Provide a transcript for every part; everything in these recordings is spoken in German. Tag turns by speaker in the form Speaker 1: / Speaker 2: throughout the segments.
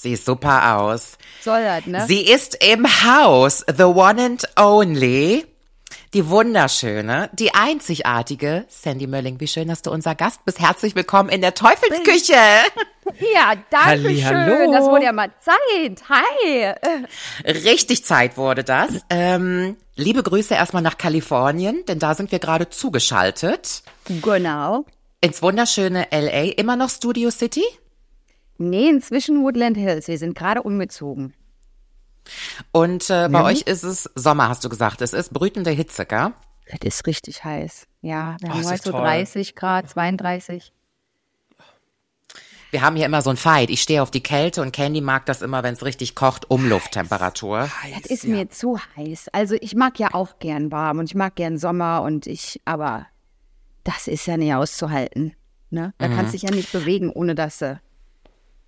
Speaker 1: Sieht super aus.
Speaker 2: Soll das, ne?
Speaker 1: Sie ist im Haus, the one and only, die wunderschöne, die einzigartige Sandy Mölling. Wie schön, dass du unser Gast bist. Herzlich willkommen in der Teufelsküche.
Speaker 2: Ja, danke
Speaker 3: Halli,
Speaker 2: schön.
Speaker 3: hallo.
Speaker 2: Das wurde ja mal Zeit. Hi.
Speaker 1: Richtig Zeit wurde das. Ähm, liebe Grüße erstmal nach Kalifornien, denn da sind wir gerade zugeschaltet.
Speaker 2: Genau.
Speaker 1: Ins wunderschöne LA. Immer noch Studio City?
Speaker 2: Nee, inzwischen Woodland Hills. Wir sind gerade umgezogen.
Speaker 1: Und äh, bei euch ist es Sommer, hast du gesagt. Es ist brütende Hitze, gell?
Speaker 2: Das ist richtig heiß. Ja, wir
Speaker 3: Oh,
Speaker 2: haben heute so
Speaker 3: toll.
Speaker 2: 30 Grad, 32.
Speaker 1: Wir haben hier immer so ein Fight. Ich stehe auf die Kälte und Candy mag das immer, wenn es richtig kocht, Umlufttemperatur.
Speaker 2: Das ist mir zu heiß. Also ich mag ja auch gern warm und ich mag gern Sommer und ich, aber das ist ja nicht auszuhalten. Ne? Da kannst du dich ja nicht bewegen, ohne dass du.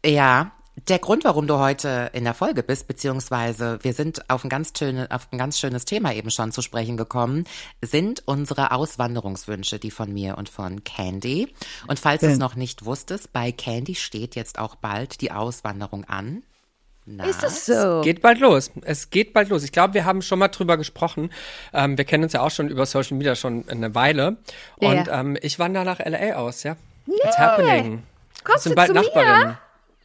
Speaker 1: Ja, der Grund, warum du heute in der Folge bist, beziehungsweise wir sind auf ein ganz, schöne, auf ein ganz schönes Thema eben schon zu sprechen gekommen, sind unsere Auswanderungswünsche, die von mir und von Candy. Und falls du es noch nicht wusstest, bei Candy steht jetzt auch bald die Auswanderung an. Na,
Speaker 2: Ist das so?
Speaker 3: Geht bald los. Es geht bald los. Ich glaube, wir haben schon mal drüber gesprochen. Ähm, wir kennen uns ja auch schon über Social Media schon eine Weile.
Speaker 2: Ja.
Speaker 3: Und ähm, ich wandere nach LA aus, ja. It's happening.
Speaker 2: Kommst
Speaker 3: sind
Speaker 2: du
Speaker 3: bald
Speaker 2: zu mir?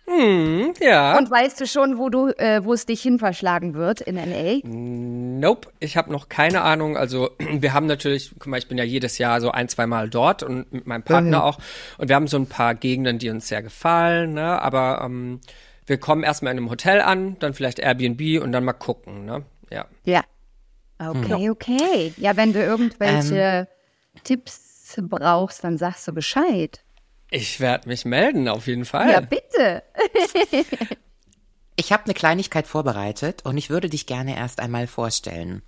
Speaker 3: Hm, ja.
Speaker 2: Und weißt du schon, wo du, äh, wo es dich hin verschlagen wird in LA?
Speaker 3: Nope, ich habe noch keine Ahnung. Also wir haben natürlich, guck mal, ich bin ja jedes Jahr so ein, zwei Mal dort und mit meinem Partner auch. Und wir haben so ein paar Gegenden, die uns sehr gefallen. Ne? Aber ähm, wir kommen erstmal in einem Hotel an, dann vielleicht Airbnb und dann mal gucken. Ne? Ja.
Speaker 2: Ja. Okay, okay. Ja, wenn du irgendwelche Tipps brauchst, dann sagst du Bescheid.
Speaker 3: Ich werde mich melden, auf jeden Fall.
Speaker 2: Ja, bitte.
Speaker 1: Ich habe eine Kleinigkeit vorbereitet und ich würde dich gerne erst einmal vorstellen.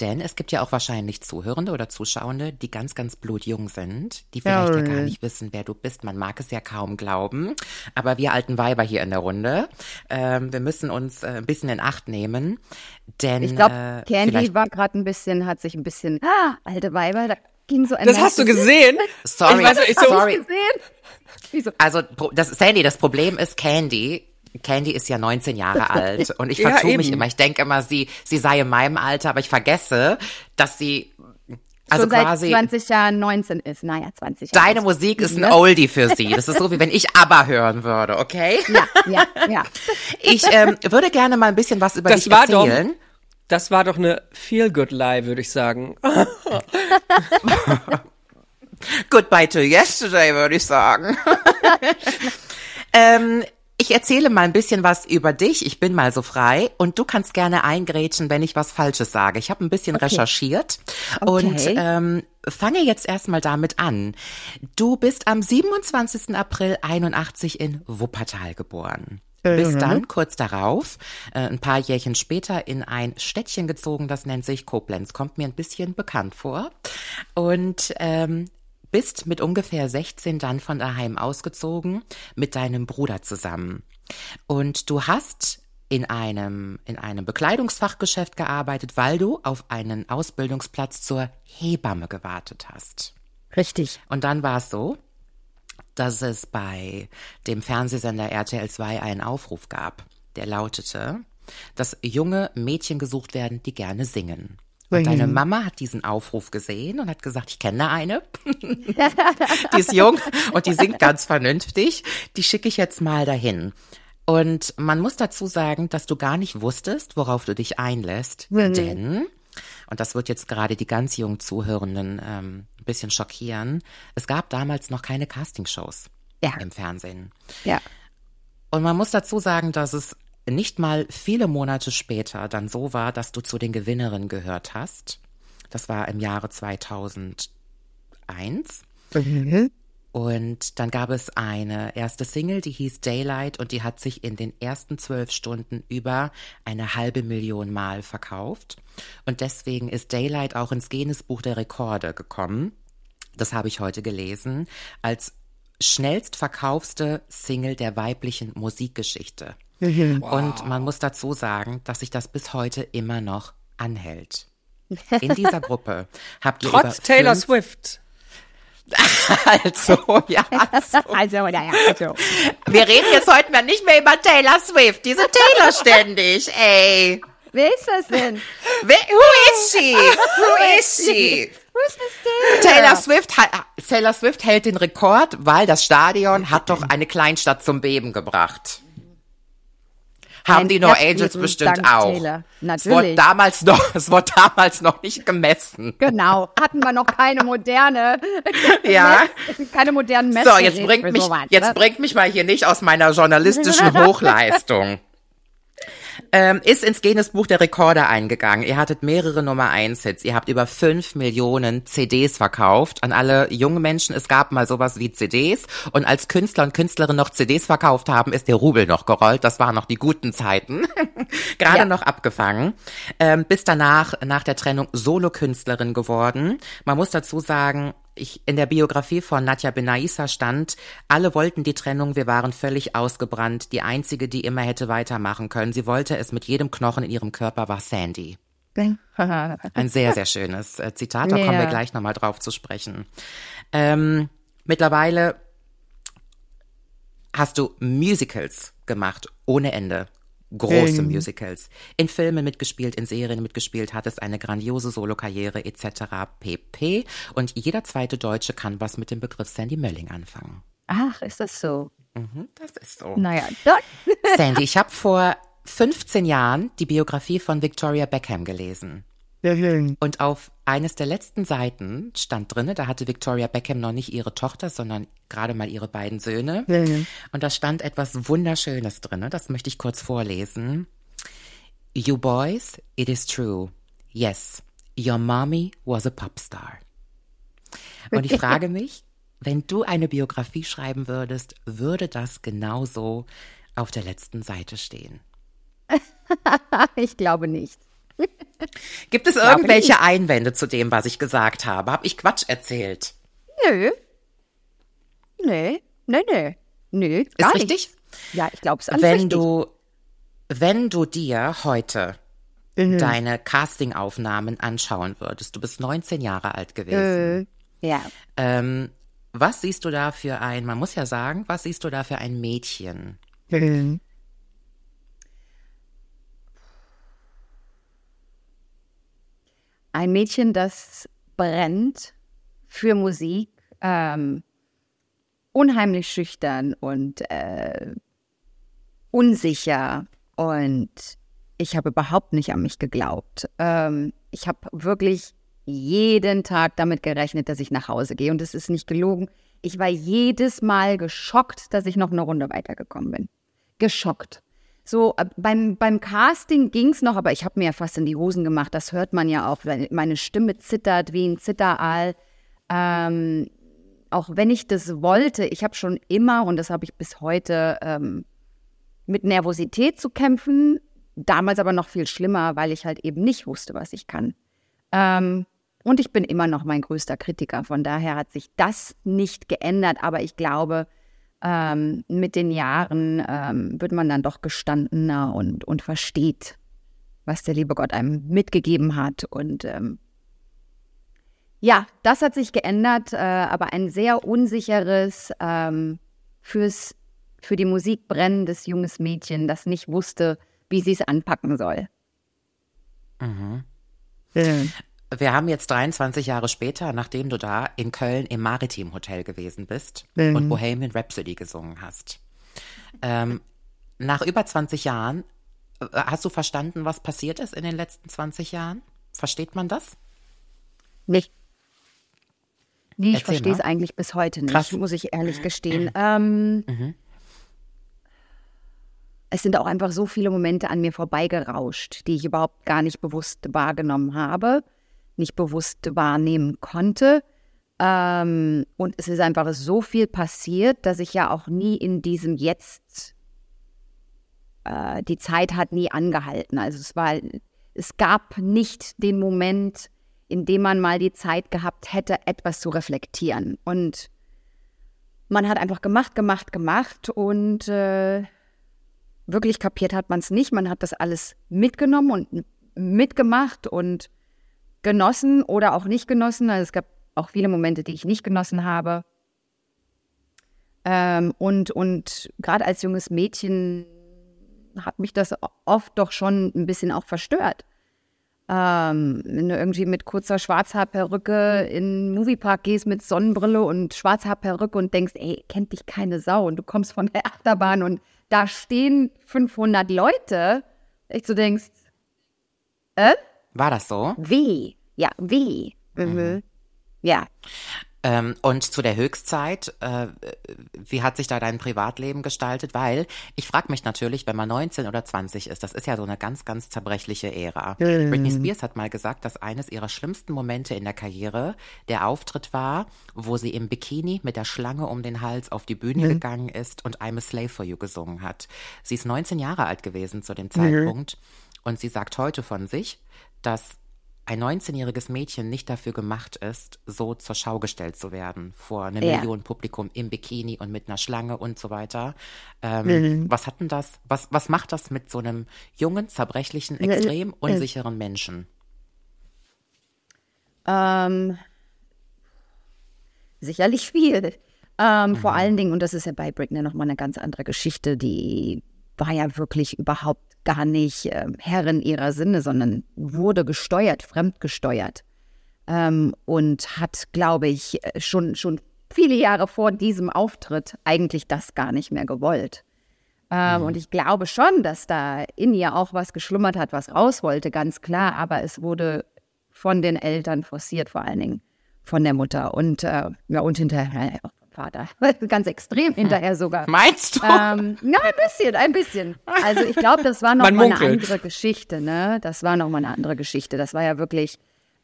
Speaker 1: Denn es gibt ja auch wahrscheinlich Zuhörende oder Zuschauende, die ganz, ganz blutjung sind, die vielleicht ja gar nicht wissen, wer du bist. Man mag es ja kaum glauben. Aber wir alten Weiber hier in der Runde, ähm, wir müssen uns äh, ein bisschen in Acht nehmen. Denn
Speaker 2: Ich glaube,
Speaker 1: äh,
Speaker 2: Candy
Speaker 1: vielleicht-
Speaker 2: war gerade ein bisschen, hat sich ein bisschen, ah, alte Weiber, da ging so ein
Speaker 3: Das hast du gesehen?
Speaker 1: Sorry,
Speaker 3: Ich weiß, ich so-
Speaker 1: sorry.
Speaker 2: gesehen? Wieso?
Speaker 1: Also das Sandy, das Problem ist Candy. Candy ist ja 19 Jahre alt und ich
Speaker 3: Ja,
Speaker 1: vertue mich
Speaker 3: eben.
Speaker 1: immer. Ich denke immer, sie, sie sei in meinem Alter, aber ich vergesse, dass sie, also
Speaker 2: Schon seit
Speaker 1: quasi,
Speaker 2: 20 Jahren 19 ist. Naja, 20 Jahre.
Speaker 1: deine Musik ist ein
Speaker 2: Ne?
Speaker 1: Oldie für sie. Das ist so, wie wenn ich ABBA hören würde, okay?
Speaker 2: Ja, ja, ja.
Speaker 1: Ich ähm, würde gerne mal ein bisschen was über
Speaker 3: Das
Speaker 1: dich
Speaker 3: war doch-
Speaker 1: erzählen.
Speaker 3: Das war doch eine Feel-Good-Lie, würde ich sagen.
Speaker 1: Goodbye to yesterday, würde ich sagen. ähm, ich erzähle mal ein bisschen was über dich. Ich bin mal so frei und du kannst gerne eingrätschen, wenn ich was Falsches sage. Ich habe ein bisschen recherchiert und
Speaker 2: Okay.
Speaker 1: ähm, fange jetzt erstmal damit an. Du bist am 27. April 81 in Wuppertal geboren. Bist dann kurz darauf, äh, ein paar Jährchen später, in ein Städtchen gezogen, das nennt sich Koblenz. Kommt mir ein bisschen bekannt vor. Und ähm, bist mit ungefähr 16 dann von daheim ausgezogen, mit deinem Bruder zusammen. Und du hast in einem, in einem Bekleidungsfachgeschäft gearbeitet, weil du auf einen Ausbildungsplatz zur Hebamme gewartet hast.
Speaker 2: Richtig.
Speaker 1: Und dann war es so, dass es bei dem Fernsehsender RTL 2 einen Aufruf gab, der lautete, dass junge Mädchen gesucht werden, die gerne singen. Und deine Mama hat diesen Aufruf gesehen und hat gesagt, ich kenne eine, die ist jung und die singt ganz vernünftig, die schicke ich jetzt mal dahin. Und man muss dazu sagen, dass du gar nicht wusstest, worauf du dich einlässt, denn, und das wird jetzt gerade die ganz jungen Zuhörenden ähm, bisschen schockieren, es gab damals noch keine Castingshows
Speaker 2: Ja.
Speaker 1: im Fernsehen.
Speaker 2: Ja.
Speaker 1: Und man muss dazu sagen, dass es nicht mal viele Monate später dann so war, dass du zu den Gewinnerinnen gehört hast. Das war im Jahre 2001. Und dann gab es eine erste Single, die hieß Daylight und die hat sich in den ersten zwölf Stunden über eine halbe Million Mal verkauft. Und deswegen ist Daylight auch ins Guinness-Buch der Rekorde gekommen. Das habe ich heute gelesen, als schnellst verkaufste Single der weiblichen Musikgeschichte. Und man muss dazu sagen, dass sich das bis heute immer noch anhält. In dieser Gruppe habt ihr über
Speaker 3: Trotz Taylor
Speaker 1: fünf-
Speaker 3: Swift.
Speaker 1: also, ja. So.
Speaker 2: Also, naja, also.
Speaker 1: Wir reden jetzt heute mal nicht mehr über Taylor Swift. Diese Taylor ständig, ey.
Speaker 2: Wer ist das denn?
Speaker 1: Wer, who is she? Who is she?
Speaker 2: Taylor?
Speaker 1: Swift, Taylor Swift hält den Rekord, weil das Stadion hat doch eine Kleinstadt zum Beben gebracht. Haben
Speaker 2: Ein
Speaker 1: die No Angels bestimmt
Speaker 2: dank
Speaker 1: auch.
Speaker 2: Taylor.
Speaker 1: Es wurde damals noch, es wurde damals noch nicht gemessen.
Speaker 2: Genau, hatten wir noch keine moderne,
Speaker 1: Ja.
Speaker 2: keine modernen
Speaker 1: So,
Speaker 2: Messgeräte
Speaker 1: jetzt bringt mich,
Speaker 2: sowas,
Speaker 1: jetzt
Speaker 2: ne?
Speaker 1: bringt mich mal hier nicht aus meiner journalistischen Hochleistung. Ähm, ist ins Guinness-Buch der Rekorde eingegangen. Ihr hattet mehrere Nummer 1 Hits. Ihr habt über 5 Millionen CDs verkauft an alle jungen Menschen. Es gab mal sowas wie CDs. Und als Künstler und Künstlerinnen noch CDs verkauft haben, ist der Rubel noch gerollt. Das waren noch die guten Zeiten. Gerade
Speaker 2: Ja.
Speaker 1: noch abgefangen. Ähm, bis danach, nach der Trennung, Solokünstlerin geworden. Man muss dazu sagen, ich, in der Biografie von Nadja Benaissa stand, alle wollten die Trennung, wir waren völlig ausgebrannt. Die einzige, die immer hätte weitermachen können. Sie wollte es mit jedem Knochen in ihrem Körper, war Sandy. Ein sehr, sehr schönes äh, Zitat, da kommen wir gleich nochmal drauf zu sprechen. Ähm, mittlerweile hast du Musicals gemacht, ohne Ende. Große Musicals. In Filmen mitgespielt, in Serien mitgespielt, hattest eine grandiose Solokarriere etc. pp. Und jeder zweite Deutsche kann was mit dem Begriff Sandy Mölling anfangen.
Speaker 2: Ach, ist das so?
Speaker 1: Mhm, das ist so.
Speaker 2: Naja, dann.
Speaker 1: Sandy, ich habe vor 15 Jahren die Biografie von Victoria Beckham gelesen. Und auf eines der letzten Seiten stand drinne, da hatte Victoria Beckham noch nicht ihre Tochter, sondern gerade mal ihre beiden Söhne. Und da stand etwas Wunderschönes drinne, das möchte ich kurz vorlesen. You boys, it is true. Yes, your mommy was a popstar. Und ich frage mich, wenn du eine Biografie schreiben würdest, würde das genauso auf der letzten Seite stehen?
Speaker 2: Ich glaube nicht.
Speaker 1: Gibt es irgendwelche Einwände zu dem, was ich gesagt habe? Hab ich Quatsch erzählt?
Speaker 2: Nö. Nee, nee, nee. Nö, gar
Speaker 1: Ist
Speaker 2: nicht.
Speaker 1: richtig?
Speaker 2: Ja, ich glaube es alles
Speaker 1: Wenn
Speaker 2: richtig.
Speaker 1: du, wenn du dir heute deine Castingaufnahmen anschauen würdest, du bist 19 Jahre alt gewesen.
Speaker 2: Ja.
Speaker 1: Ähm, was siehst du da für ein, man muss ja sagen, was siehst du da für ein Mädchen?
Speaker 2: Ein Mädchen, das brennt für Musik, ähm, unheimlich schüchtern und äh, unsicher und ich habe überhaupt nicht an mich geglaubt. Ähm, ich habe wirklich jeden Tag damit gerechnet, dass ich nach Hause gehe und es ist nicht gelogen. Ich war jedes Mal geschockt, dass ich noch eine Runde weitergekommen bin. Geschockt. So, äh, beim, beim Casting ging's noch, aber ich habe mir ja fast in die Hosen gemacht. Das hört man ja auch, meine Stimme zittert wie ein Zitteraal. Ähm, auch wenn ich das wollte, ich habe schon immer, und das habe ich bis heute, ähm, mit Nervosität zu kämpfen. Damals aber noch viel schlimmer, weil ich halt eben nicht wusste, was ich kann. Ähm, und ich bin immer noch mein größter Kritiker. Von daher hat sich das nicht geändert. Aber ich glaube, ähm, mit den Jahren ähm, wird man dann doch gestandener und, und versteht, was der liebe Gott einem mitgegeben hat. Und ähm, ja, das hat sich geändert, äh, aber ein sehr unsicheres, ähm, fürs, für die Musik brennendes junges Mädchen, das nicht wusste, wie sie es anpacken soll.
Speaker 1: Wir haben jetzt 23 Jahre später, nachdem du da in Köln im Maritim Hotel gewesen bist und Bohemian Rhapsody gesungen hast. Ähm, nach über 20 Jahren, äh, hast du verstanden, was passiert ist in den letzten 20 Jahren? Versteht man das?
Speaker 2: Nicht. Nee, ich verstehe es eigentlich bis heute nicht,
Speaker 1: Krass.
Speaker 2: muss ich ehrlich gestehen. Ähm, Es sind auch einfach so viele Momente an mir vorbeigerauscht, die ich überhaupt gar nicht bewusst wahrgenommen habe, nicht bewusst wahrnehmen konnte. Ähm, und es ist einfach so viel passiert, dass ich ja auch nie in diesem Jetzt, äh, die Zeit hat nie angehalten. Also es war, es gab nicht den Moment, in dem man mal die Zeit gehabt hätte, etwas zu reflektieren. Und man hat einfach gemacht, gemacht, gemacht und äh, wirklich kapiert hat man es nicht. Man hat das alles mitgenommen und mitgemacht und genossen oder auch nicht genossen. Also es gab auch viele Momente, die ich nicht genossen habe. Ähm, und und gerade als junges Mädchen hat mich das oft doch schon ein bisschen auch verstört. Ähm, wenn du irgendwie mit kurzer Schwarzhaarperücke in den Moviepark gehst mit Sonnenbrille und Schwarzhaarperücke und denkst, ey, kennt dich keine Sau und du kommst von der Achterbahn und da stehen 500 Leute, echt so denkst, äh?
Speaker 1: War das so?
Speaker 2: Wie? Ja, wie? Mhm. mhm. Ja.
Speaker 1: Ähm, und zu der Höchstzeit, äh, wie hat sich da dein Privatleben gestaltet? Weil ich frage mich natürlich, wenn man 19 oder 20 ist, das ist ja so eine ganz, ganz zerbrechliche Ära. Mhm. Britney Spears hat mal gesagt, dass eines ihrer schlimmsten Momente in der Karriere der Auftritt war, wo sie im Bikini mit der Schlange um den Hals auf die Bühne mhm. gegangen ist und I'm a Slave for You gesungen hat. Sie ist 19 Jahre alt gewesen zu dem mhm. Zeitpunkt mhm. und sie sagt heute von sich, dass ein 19-jähriges Mädchen nicht dafür gemacht ist, so zur Schau gestellt zu werden vor einem ja. Million Publikum im Bikini und mit einer Schlange und so weiter. Ähm, mhm. Was hat denn das, was, was macht das mit so einem jungen, zerbrechlichen, extrem unsicheren Menschen?
Speaker 2: Ähm, sicherlich viel. Ähm, mhm. Vor allen Dingen, und das ist ja bei Britney nochmal eine ganz andere Geschichte, die war ja wirklich überhaupt gar nicht äh, Herrin ihrer Sinne, sondern wurde gesteuert, fremdgesteuert. Ähm, und hat, glaube ich, äh, schon, schon viele Jahre vor diesem Auftritt eigentlich das gar nicht mehr gewollt. Ähm, mhm. Und ich glaube schon, dass da in ihr auch was geschlummert hat, was raus wollte, ganz klar. Aber es wurde von den Eltern forciert, vor allen Dingen von der Mutter und, äh, ja, und hinterher Vater. Ganz extrem hinterher sogar.
Speaker 1: Meinst du?
Speaker 2: Ähm, ja, ein bisschen, ein bisschen. Also ich glaube, das war noch mal eine andere Geschichte, ne? Das war noch mal eine andere Geschichte. Das war ja wirklich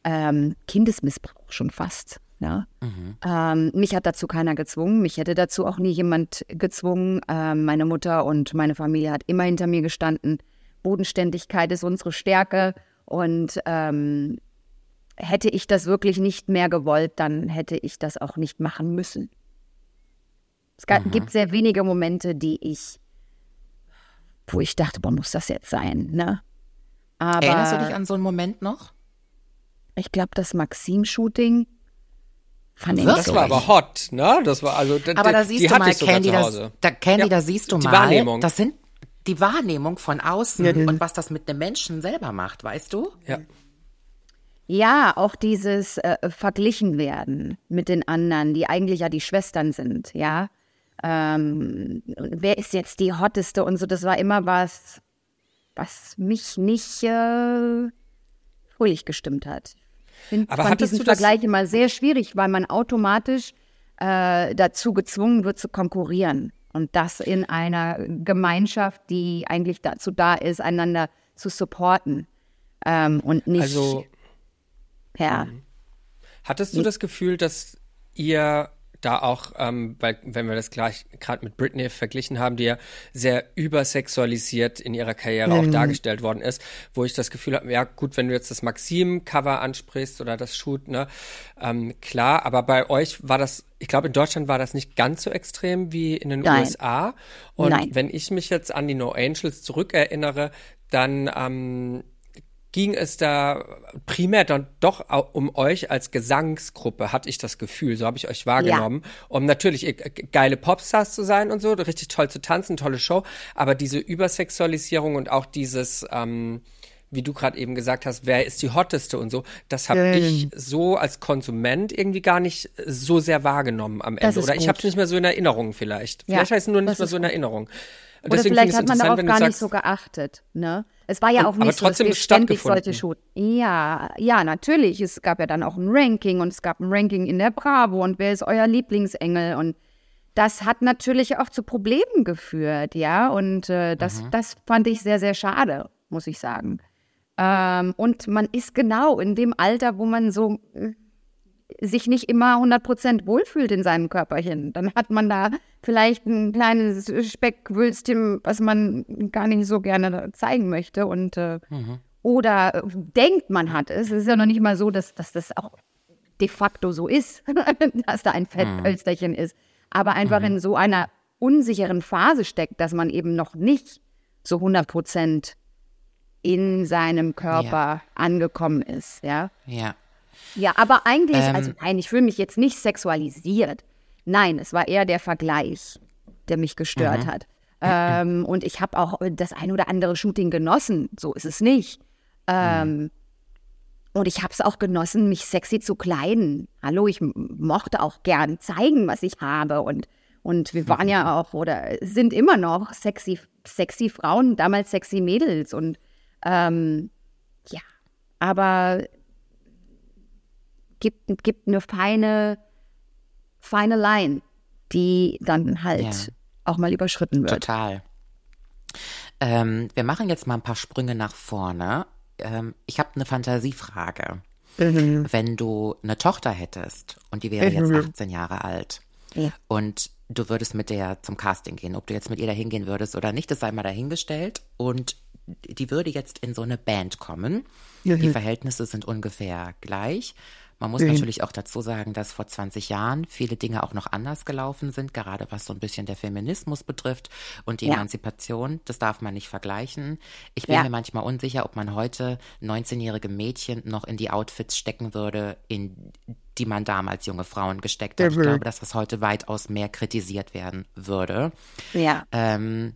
Speaker 2: ähm, Kindesmissbrauch schon fast. Ja? Mhm. Ähm, mich hat dazu keiner gezwungen. Mich hätte dazu auch nie jemand gezwungen. Ähm, meine Mutter und meine Familie hat immer hinter mir gestanden. Bodenständigkeit ist unsere Stärke. Und ähm, hätte ich das wirklich nicht mehr gewollt, dann hätte ich das auch nicht machen müssen. Es gab, gibt sehr wenige Momente, die ich, wo ich dachte, boah, muss das jetzt sein, ne?
Speaker 1: Aber Erinnerst du dich an so einen Moment noch?
Speaker 2: Ich glaube, das Maxim-Shooting
Speaker 3: fand ich Das war aber hot, ne? Das war also.
Speaker 1: Aber da siehst du mal, Candy, das, da, Candy, ja, da siehst du
Speaker 3: die
Speaker 1: mal.
Speaker 3: Wahrnehmung.
Speaker 1: Das sind die Wahrnehmung von außen ja, und was das mit einem Menschen selber macht, weißt du?
Speaker 3: Ja.
Speaker 2: Ja, auch dieses äh, verglichen werden mit den anderen, die eigentlich ja die Schwestern sind, ja ähm, wer ist jetzt die hotteste und so, das war immer was, was mich nicht äh, fröhlich gestimmt hat. Ich find, Aber fand diesen Vergleich immer sehr schwierig, weil man automatisch äh, dazu gezwungen wird zu konkurrieren. Und das in einer Gemeinschaft, die eigentlich dazu da ist, einander zu supporten. Ähm, und nicht.
Speaker 3: Also.
Speaker 2: Ja.
Speaker 3: Mhm. Hattest du das Gefühl, dass ihr da auch, ähm, weil wenn wir das gleich gerade mit Britney verglichen haben, die ja sehr übersexualisiert in ihrer Karriere mhm. auch dargestellt worden ist, wo ich das Gefühl habe, ja gut, wenn du jetzt das Maxim-Cover ansprichst oder das Shoot, ne, ähm, klar, aber bei euch war das, ich glaube in Deutschland war das nicht ganz so extrem wie in den Nein. USA. Und Nein. wenn ich mich jetzt an die No Angels zurückerinnere, dann ähm, ging es da primär dann doch um euch als Gesangsgruppe, hatte ich das Gefühl, so habe ich euch wahrgenommen, ja. um natürlich äh, geile Popstars zu sein und so, richtig toll zu tanzen, tolle Show, aber diese Übersexualisierung und auch dieses ähm, wie du gerade eben gesagt hast, wer ist die hotteste und so, das habe ähm. ich so als Konsument irgendwie gar nicht so sehr wahrgenommen am Ende. Oder ich habe es nicht mehr so in Erinnerung vielleicht. Ja, vielleicht heißt es nur nicht mehr so in Erinnerung.
Speaker 2: Oder vielleicht hat man darauf gar nicht so geachtet. Ne? Es war ja auch
Speaker 3: nicht
Speaker 2: so, dass wir ständig solche Shoot. Ja, ja, natürlich. Es gab ja dann auch ein Ranking und es gab ein Ranking in der Bravo und wer ist euer Lieblingsengel und das hat natürlich auch zu Problemen geführt, ja. Und äh, das, mhm. das fand ich sehr, sehr schade, muss ich sagen. Ähm, und man ist genau in dem Alter, wo man so äh, sich nicht immer 100% wohlfühlt in seinem Körperchen. Dann hat man da vielleicht ein kleines Speckwülstchen, was man gar nicht so gerne zeigen möchte. Und, äh, mhm. Oder denkt, man hat es. Es ist ja noch nicht mal so, dass, dass das auch de facto so ist, dass da ein Fettpölsterchen mhm. ist. Aber einfach mhm. in so einer unsicheren Phase steckt, dass man eben noch nicht so 100% in seinem Körper ja. angekommen ist. Ja.
Speaker 1: Ja.
Speaker 2: Ja, aber eigentlich, ähm, also nein, ich fühle mich jetzt nicht sexualisiert. Nein, es war eher der Vergleich, der mich gestört mhm. hat. Ähm, und ich habe auch das ein oder andere Shooting genossen. So ist es nicht. Ähm, mhm. Und ich habe es auch genossen, mich sexy zu kleiden. Hallo, ich mochte auch gern zeigen, was ich habe. Und, und wir waren ja auch oder sind immer noch sexy, sexy Frauen, damals sexy Mädels. Und ähm, ja, aber gibt, gibt eine feine, feine Line, die dann halt ja. auch mal überschritten wird.
Speaker 1: Total. Ähm, wir machen jetzt mal ein paar Sprünge nach vorne. Ähm, ich habe eine Fantasiefrage. Mhm. Wenn du eine Tochter hättest und die wäre mhm. jetzt 18 Jahre alt ja. und du würdest mit der zum Casting gehen, ob du jetzt mit ihr dahin gehen würdest oder nicht, das sei mal dahingestellt und die würde jetzt in so eine Band kommen. Mhm. Die Verhältnisse sind ungefähr gleich. Man muss mhm. natürlich auch dazu sagen, dass vor 20 Jahren viele Dinge auch noch anders gelaufen sind, gerade was so ein bisschen der Feminismus betrifft und die ja. Emanzipation. Das darf man nicht vergleichen. Ich bin ja. mir manchmal unsicher, ob man heute 19-jährige Mädchen noch in die Outfits stecken würde, in die man damals junge Frauen gesteckt hat. Ich glaube, dass das heute weitaus mehr kritisiert werden würde.
Speaker 2: Ja.
Speaker 1: Ähm,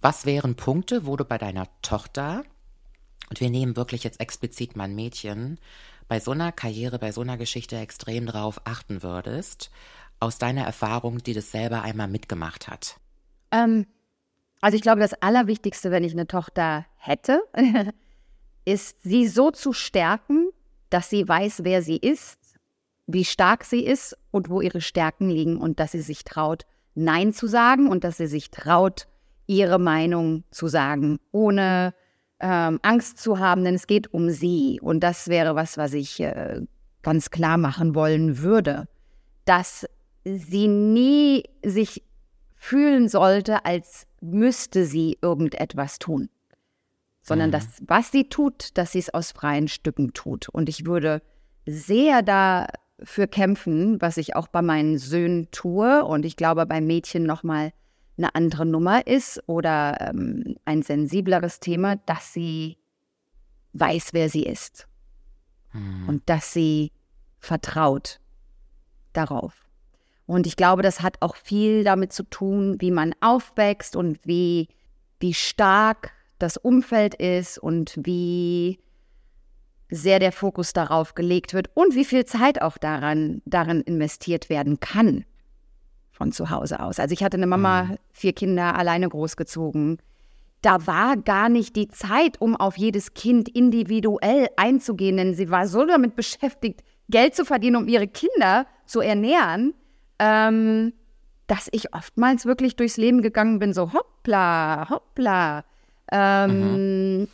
Speaker 1: was wären Punkte, wo du bei deiner Tochter, und wir nehmen wirklich jetzt explizit mein Mädchen, bei so einer Karriere, bei so einer Geschichte extrem drauf achten würdest, aus deiner Erfahrung, die das selber einmal mitgemacht hat?
Speaker 2: Ähm, also ich glaube, das Allerwichtigste, wenn ich eine Tochter hätte, ist, sie so zu stärken, dass sie weiß, wer sie ist, wie stark sie ist und wo ihre Stärken liegen und dass sie sich traut, Nein zu sagen und dass sie sich traut, ihre Meinung zu sagen, ohne ähm, Angst zu haben, denn es geht um sie. Und das wäre was, was ich äh, ganz klar machen wollen würde, dass sie nie sich fühlen sollte, als müsste sie irgendetwas tun, sondern mhm. dass was sie tut, dass sie es aus freien Stücken tut. Und ich würde sehr dafür kämpfen, was ich auch bei meinen Söhnen tue und ich glaube bei Mädchen noch mal eine andere Nummer ist oder ähm, ein sensibleres Thema, dass sie weiß, wer sie ist mhm. und dass sie vertraut darauf. Und ich glaube, das hat auch viel damit zu tun, wie man aufwächst und wie, wie stark das Umfeld ist und wie sehr der Fokus darauf gelegt wird und wie viel Zeit auch daran, daran investiert werden kann von zu Hause aus. Also ich hatte eine Mama, mhm. vier Kinder, alleine großgezogen. Da war gar nicht die Zeit, um auf jedes Kind individuell einzugehen, denn sie war so damit beschäftigt, Geld zu verdienen, um ihre Kinder zu ernähren, ähm, dass ich oftmals wirklich durchs Leben gegangen bin, so hoppla, hoppla. Ähm, mhm.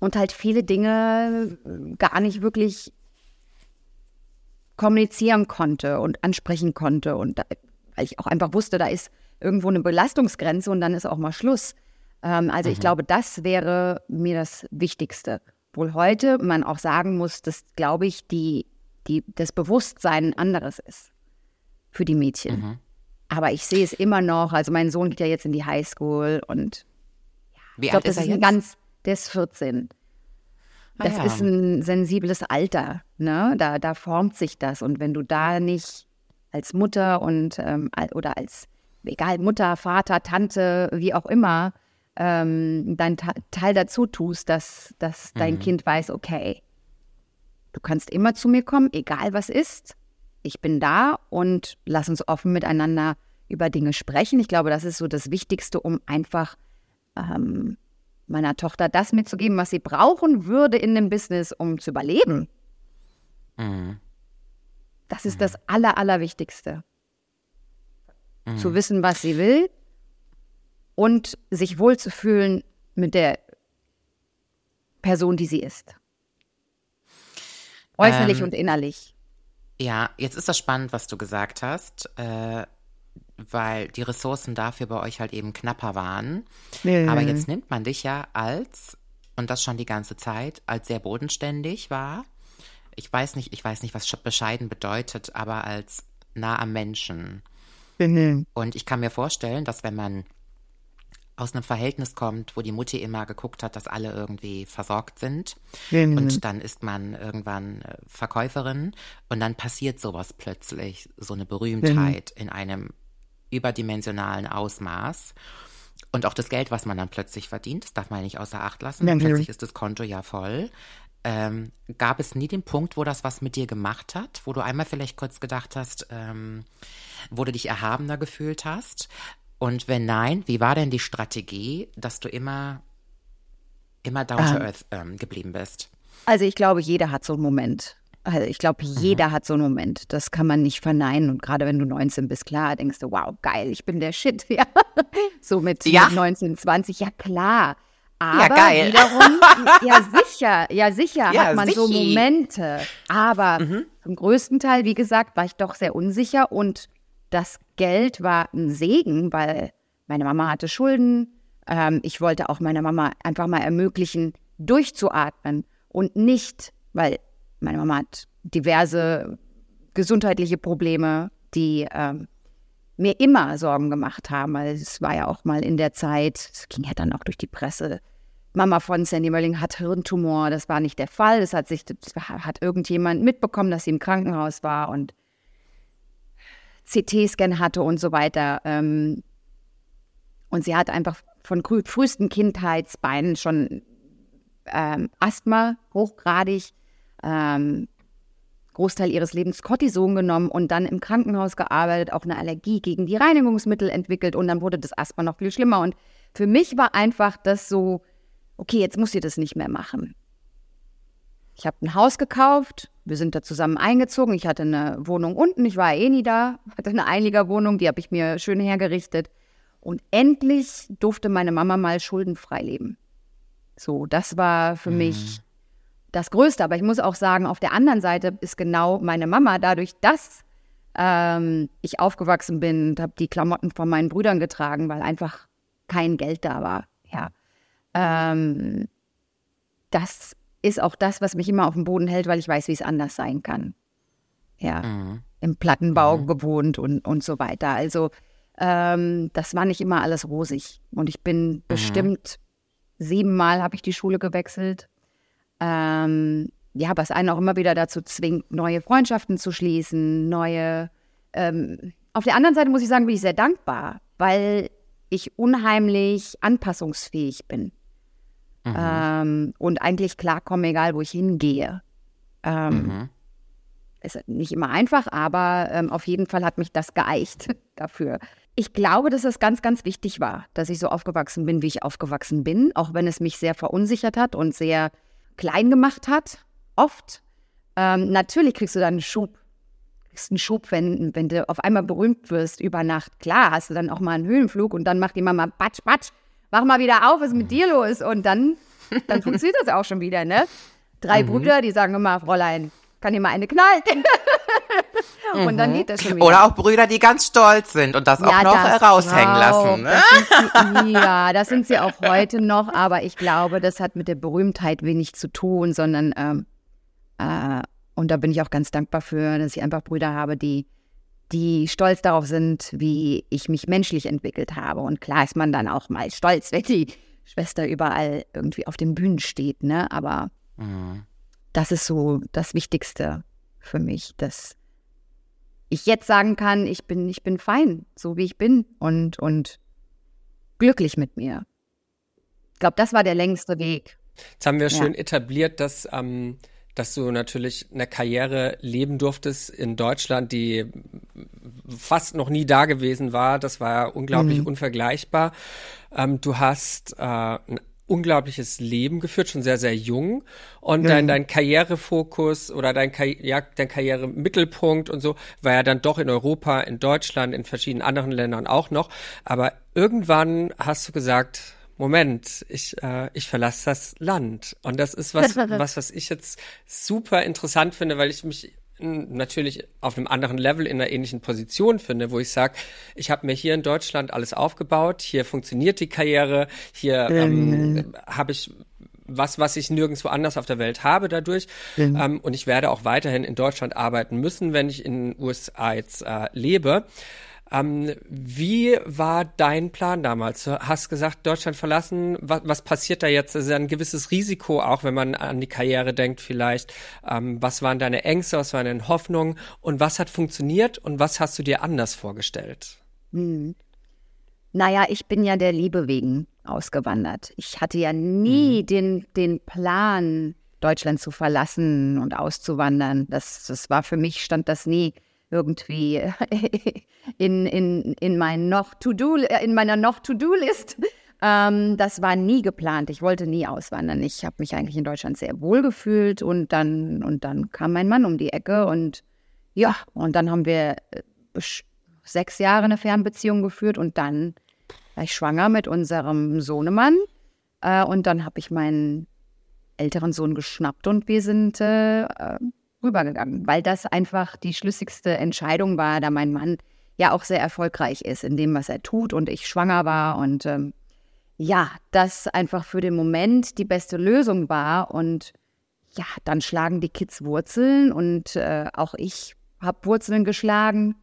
Speaker 2: Und halt viele Dinge gar nicht wirklich kommunizieren konnte und ansprechen konnte. Und da, weil ich auch einfach wusste, da ist irgendwo eine Belastungsgrenze und dann ist auch mal Schluss. Ähm, also mhm. ich glaube, das wäre mir das Wichtigste. Wohl heute man auch sagen muss, dass, glaube ich, die, die, das Bewusstsein ein anderes ist für die Mädchen. Mhm. Aber ich sehe es immer noch. Also mein Sohn geht ja jetzt in die Highschool und
Speaker 1: ja, Wie ich glaube,
Speaker 2: das
Speaker 1: ist
Speaker 2: ein ganz, der ist 14. Ah, das ja. ist ein sensibles Alter, ne? Da, da formt sich das. Und wenn du da nicht als Mutter und ähm, oder als, egal, Mutter, Vater, Tante, wie auch immer, ähm, dein Ta Teil dazu tust, dass, dass dein mhm. Kind weiß, okay, du kannst immer zu mir kommen, egal was ist. Ich bin da und lass uns offen miteinander über Dinge sprechen. Ich glaube, das ist so das Wichtigste, um einfach ähm, meiner Tochter das mitzugeben, was sie brauchen würde in dem Business, um zu überleben. Mhm. Das ist mhm. das Aller, Allerwichtigste. Mhm. Zu wissen, was sie will und sich wohlzufühlen mit der Person, die sie ist. Äußerlich ähm, und innerlich.
Speaker 1: Ja, jetzt ist das spannend, was du gesagt hast, äh, weil die Ressourcen dafür bei euch halt eben knapper waren. Nee. Aber jetzt nimmt man dich ja als, und das schon die ganze Zeit, als sehr bodenständig wahr ich weiß nicht, ich weiß nicht, was bescheiden bedeutet, aber als nah am Menschen. Mhm. Und ich kann mir vorstellen, dass wenn man aus einem Verhältnis kommt, wo die Mutti immer geguckt hat, dass alle irgendwie versorgt sind. Mhm. Und dann ist man irgendwann äh, Verkäuferin und dann passiert sowas plötzlich, so eine Berühmtheit mhm. in einem überdimensionalen Ausmaß. Und auch das Geld, was man dann plötzlich verdient, das darf man nicht außer Acht lassen. Ja, plötzlich ist das Konto ja voll. Ähm, gab es nie den Punkt, wo das was mit dir gemacht hat, wo du einmal vielleicht kurz gedacht hast, ähm, wo du dich erhabener gefühlt hast? Und wenn nein, wie war denn die Strategie, dass du immer, immer down to ähm. earth ähm, geblieben bist?
Speaker 2: Also ich glaube, jeder hat so einen Moment. Also ich glaube, mhm. jeder mhm. hat so einen Moment. Das kann man nicht verneinen. Und gerade wenn du 19 bist, klar, denkst du, wow, geil, ich bin der Shit. Ja. so mit, ja. mit 19, 20, ja klar. Aber ja, geil. wiederum, ja sicher, ja sicher ja, hat man sicher. so Momente. Aber mhm. zum größten Teil, wie gesagt, war ich doch sehr unsicher und das Geld war ein Segen, weil meine Mama hatte Schulden. Ähm, ich wollte auch meiner Mama einfach mal ermöglichen, durchzuatmen und nicht, weil meine Mama hat diverse gesundheitliche Probleme, die ähm, mir immer Sorgen gemacht haben. Also es war ja auch mal in der Zeit, es ging ja dann auch durch die Presse, Mama von Sandy Mölling hat Hirntumor. Das war nicht der Fall. Das hat sich, das hat irgendjemand mitbekommen, dass sie im Krankenhaus war und CT-Scan hatte und so weiter. Ähm, und sie hat einfach von frühesten Kindheitsbeinen schon ähm, Asthma, hochgradig, ähm, Großteil ihres Lebens Cortison genommen und dann im Krankenhaus gearbeitet, auch eine Allergie gegen die Reinigungsmittel entwickelt und dann wurde das Asthma noch viel schlimmer. Und für mich war einfach das so, okay, jetzt muss sie das nicht mehr machen. Ich habe ein Haus gekauft, wir sind da zusammen eingezogen. Ich hatte eine Wohnung unten, ich war eh nie da, hatte eine Einliegerwohnung, die habe ich mir schön hergerichtet. Und endlich durfte meine Mama mal schuldenfrei leben. So, das war für mhm. mich das Größte. Aber ich muss auch sagen, auf der anderen Seite ist genau meine Mama, dadurch, dass ähm, ich aufgewachsen bin und habe die Klamotten von meinen Brüdern getragen, weil einfach kein Geld da war. Ähm, das ist auch das, was mich immer auf dem Boden hält, weil ich weiß, wie es anders sein kann. Ja, mhm. im Plattenbau mhm. gewohnt und, und so weiter. Also ähm, das war nicht immer alles rosig. Und ich bin mhm. bestimmt siebenmal habe ich die Schule gewechselt. Ähm, ja, was einen auch immer wieder dazu zwingt, neue Freundschaften zu schließen, neue. Ähm, auf der anderen Seite muss ich sagen, bin ich sehr dankbar, weil ich unheimlich anpassungsfähig bin. Mhm. Ähm, und eigentlich klarkommen, egal wo ich hingehe. Ähm, mhm. Ist nicht immer einfach, aber ähm, auf jeden Fall hat mich das geeicht dafür. Ich glaube, dass es ganz, ganz wichtig war, dass ich so aufgewachsen bin, wie ich aufgewachsen bin, auch wenn es mich sehr verunsichert hat und sehr klein gemacht hat. Oft. Ähm, natürlich kriegst du dann einen Schub. Kriegst einen Schub, wenn, wenn du auf einmal berühmt wirst über Nacht. Klar, hast du dann auch mal einen Höhenflug und dann macht die Mama batsch, batsch mach mal wieder auf, was mit dir los? Und dann, dann funktioniert das auch schon wieder, ne? Drei mhm. Brüder, die sagen immer, Fräulein, kann dir mal eine knallen? und dann mhm. geht das schon wieder.
Speaker 1: Oder auch Brüder, die ganz stolz sind und das ja, auch noch das raushängen lassen. Ne?
Speaker 2: Das sie, ja, das sind sie auch heute noch, aber ich glaube, das hat mit der Berühmtheit wenig zu tun, sondern ähm, äh, und da bin ich auch ganz dankbar für, dass ich einfach Brüder habe, die die stolz darauf sind, wie ich mich menschlich entwickelt habe. Und klar ist man dann auch mal stolz, wenn die Schwester überall irgendwie auf den Bühnen steht, ne? Aber mhm. das ist so das Wichtigste für mich, dass ich jetzt sagen kann, ich bin, ich bin fein, so wie ich bin und, und glücklich mit mir. Ich glaube, das war der längste Weg.
Speaker 3: Jetzt haben wir ja. schön etabliert, dass ähm, dass du natürlich eine Karriere leben durftest in Deutschland, die fast noch nie da gewesen war. Das war unglaublich mhm. unvergleichbar. Ähm, du hast äh, ein unglaubliches Leben geführt, schon sehr, sehr jung. Und dein, dein Karrierefokus oder dein, ja, dein Karrieremittelpunkt und so war ja dann doch in Europa, in Deutschland, in verschiedenen anderen Ländern auch noch. Aber irgendwann hast du gesagt, Moment, ich, äh, ich verlasse das Land. Und das ist was, was, was ich jetzt super interessant finde, weil ich mich natürlich auf einem anderen Level in einer ähnlichen Position finde, wo ich sage, ich habe mir hier in Deutschland alles aufgebaut, hier funktioniert die Karriere, hier ähm, habe ich was, was ich nirgendwo anders auf der Welt habe dadurch. Mhm. Ähm, und ich werde auch weiterhin in Deutschland arbeiten müssen, wenn ich in den USA jetzt äh, lebe. Ähm, wie war dein Plan damals? Du hast gesagt, Deutschland verlassen. Was, was passiert da jetzt? Das ist ja ein gewisses Risiko, auch wenn man an die Karriere denkt vielleicht. Ähm, was waren deine Ängste, was waren deine Hoffnungen und was hat funktioniert und was hast du dir anders vorgestellt?
Speaker 2: Hm. Naja, ich bin ja der Liebe wegen ausgewandert. Ich hatte ja nie mhm. den, den Plan, Deutschland zu verlassen und auszuwandern. Das, das war für mich, stand das nie irgendwie in, in, in, mein noch to -Do, äh, in meiner noch To-Do-List. Ähm, das war nie geplant. Ich wollte nie auswandern. Ich habe mich eigentlich in Deutschland sehr wohl gefühlt und dann, und dann kam mein Mann um die Ecke und ja, und dann haben wir äh, sechs Jahre eine Fernbeziehung geführt und dann war ich schwanger mit unserem Sohnemann. Äh, und dann habe ich meinen älteren Sohn geschnappt und wir sind äh, rübergegangen, weil das einfach die schlüssigste Entscheidung war, da mein Mann ja auch sehr erfolgreich ist in dem, was er tut und ich schwanger war und ähm, ja, das einfach für den Moment die beste Lösung war und ja, dann schlagen die Kids Wurzeln und äh, auch ich habe Wurzeln geschlagen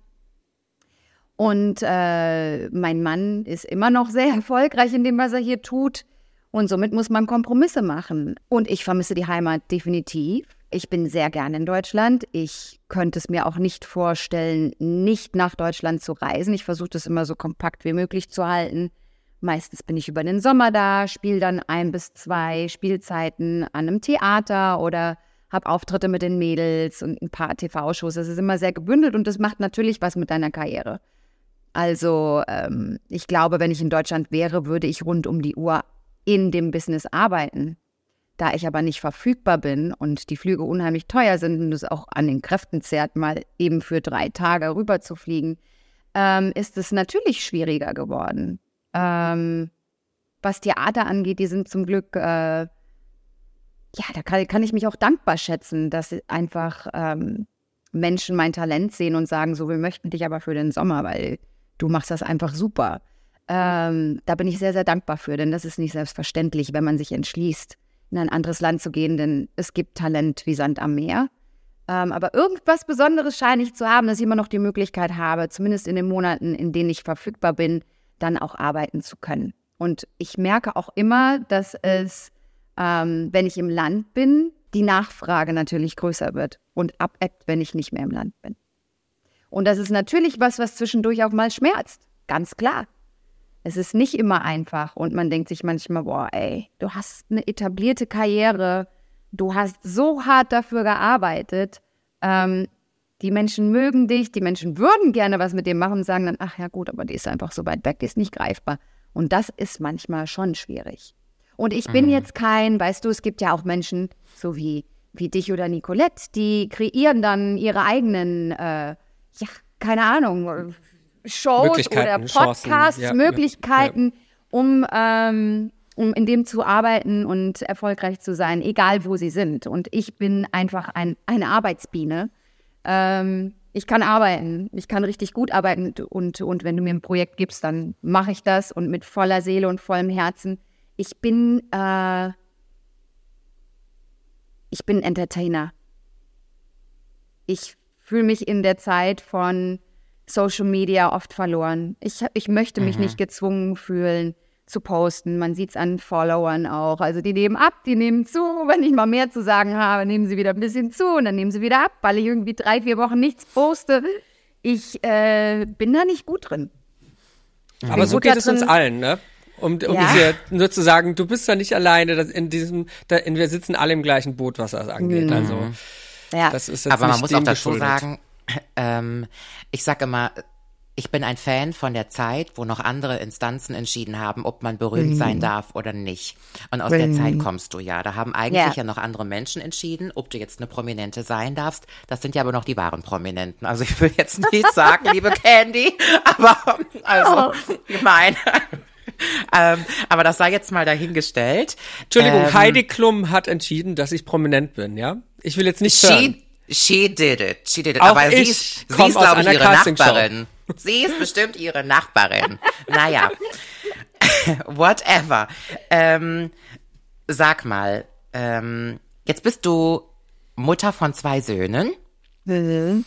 Speaker 2: und äh, mein Mann ist immer noch sehr erfolgreich in dem, was er hier tut. Und somit muss man Kompromisse machen. Und ich vermisse die Heimat definitiv. Ich bin sehr gern in Deutschland. Ich könnte es mir auch nicht vorstellen, nicht nach Deutschland zu reisen. Ich versuche das immer so kompakt wie möglich zu halten. Meistens bin ich über den Sommer da, spiele dann ein bis zwei Spielzeiten an einem Theater oder habe Auftritte mit den Mädels und ein paar TV-Shows. Das ist immer sehr gebündelt und das macht natürlich was mit deiner Karriere. Also ähm, ich glaube, wenn ich in Deutschland wäre, würde ich rund um die Uhr in dem Business arbeiten. Da ich aber nicht verfügbar bin und die Flüge unheimlich teuer sind und es auch an den Kräften zehrt, mal eben für drei Tage rüber zu fliegen, ähm, ist es natürlich schwieriger geworden. Ähm, was Theater angeht, die sind zum Glück, äh, ja, da kann, kann, ich mich auch dankbar schätzen, dass einfach ähm, Menschen mein Talent sehen und sagen, so, wir möchten dich aber für den Sommer, weil du machst das einfach super. Ähm, da bin ich sehr, sehr dankbar für, denn das ist nicht selbstverständlich, wenn man sich entschließt, in ein anderes Land zu gehen, denn es gibt Talent wie Sand am Meer. Ähm, aber irgendwas Besonderes scheine ich zu haben, dass ich immer noch die Möglichkeit habe, zumindest in den Monaten, in denen ich verfügbar bin, dann auch arbeiten zu können. Und ich merke auch immer, dass es, ähm, wenn ich im Land bin, die Nachfrage natürlich größer wird und abebbt, wenn ich nicht mehr im Land bin. Und das ist natürlich was, was zwischendurch auch mal schmerzt. Ganz klar. Es ist nicht immer einfach und man denkt sich manchmal, boah, ey, du hast eine etablierte Karriere, du hast so hart dafür gearbeitet, ähm, die Menschen mögen dich, die Menschen würden gerne was mit dir machen und sagen dann, ach ja gut, aber die ist einfach so weit weg, die ist nicht greifbar. Und das ist manchmal schon schwierig. Und ich bin mhm. jetzt kein, weißt du, es gibt ja auch Menschen, so wie, wie dich oder Nicolette, die kreieren dann ihre eigenen äh, ja, keine Ahnung, Shows oder Podcasts, ja, Möglichkeiten, ja. um, ähm, um in dem zu arbeiten und erfolgreich zu sein, egal wo sie sind. Und ich bin einfach ein, eine Arbeitsbiene. Ähm, ich kann arbeiten, ich kann richtig gut arbeiten und, und wenn du mir ein Projekt gibst, dann mache ich das und mit voller Seele und vollem Herzen. Ich bin, äh, ich bin Entertainer. Ich fühle mich in der Zeit von Social Media oft verloren. Ich, ich möchte mich mhm. nicht gezwungen fühlen zu posten. Man sieht es an Followern auch. Also die nehmen ab, die nehmen zu. Wenn ich mal mehr zu sagen habe, nehmen sie wieder ein bisschen zu und dann nehmen sie wieder ab, weil ich irgendwie drei, vier Wochen nichts poste. Ich äh, bin da nicht gut drin.
Speaker 3: Aber so geht es uns allen, ne? Um, um ja. dir nur zu sagen, du bist da nicht alleine, in diesem, da, in, wir sitzen alle im gleichen Boot, was das angeht. Mhm. Also
Speaker 1: ja. Das ist jetzt Aber man muss auch dazu sagen, ähm, ich sage immer, ich bin ein Fan von der Zeit, wo noch andere Instanzen entschieden haben, ob man berühmt mhm. sein darf oder nicht. Und aus mhm. der Zeit kommst du ja. Da haben eigentlich ja. ja. noch andere Menschen entschieden, ob du jetzt eine Prominente sein darfst. Das sind ja aber noch die wahren Prominenten. Also ich will jetzt nicht sagen, liebe Candy, aber also oh. gemein. ähm, aber das sei jetzt mal dahingestellt.
Speaker 3: Entschuldigung, ähm, Heidi Klum hat entschieden, dass ich prominent bin, ja? Ich will jetzt nicht she, hören.
Speaker 1: She did it. She did it. Auch Aber sie ist, sie ist glaube ich, ihre Nachbarin. Sie ist bestimmt ihre Nachbarin. naja. Whatever. Ähm, sag mal, ähm, jetzt bist du Mutter von zwei Söhnen. Mhm.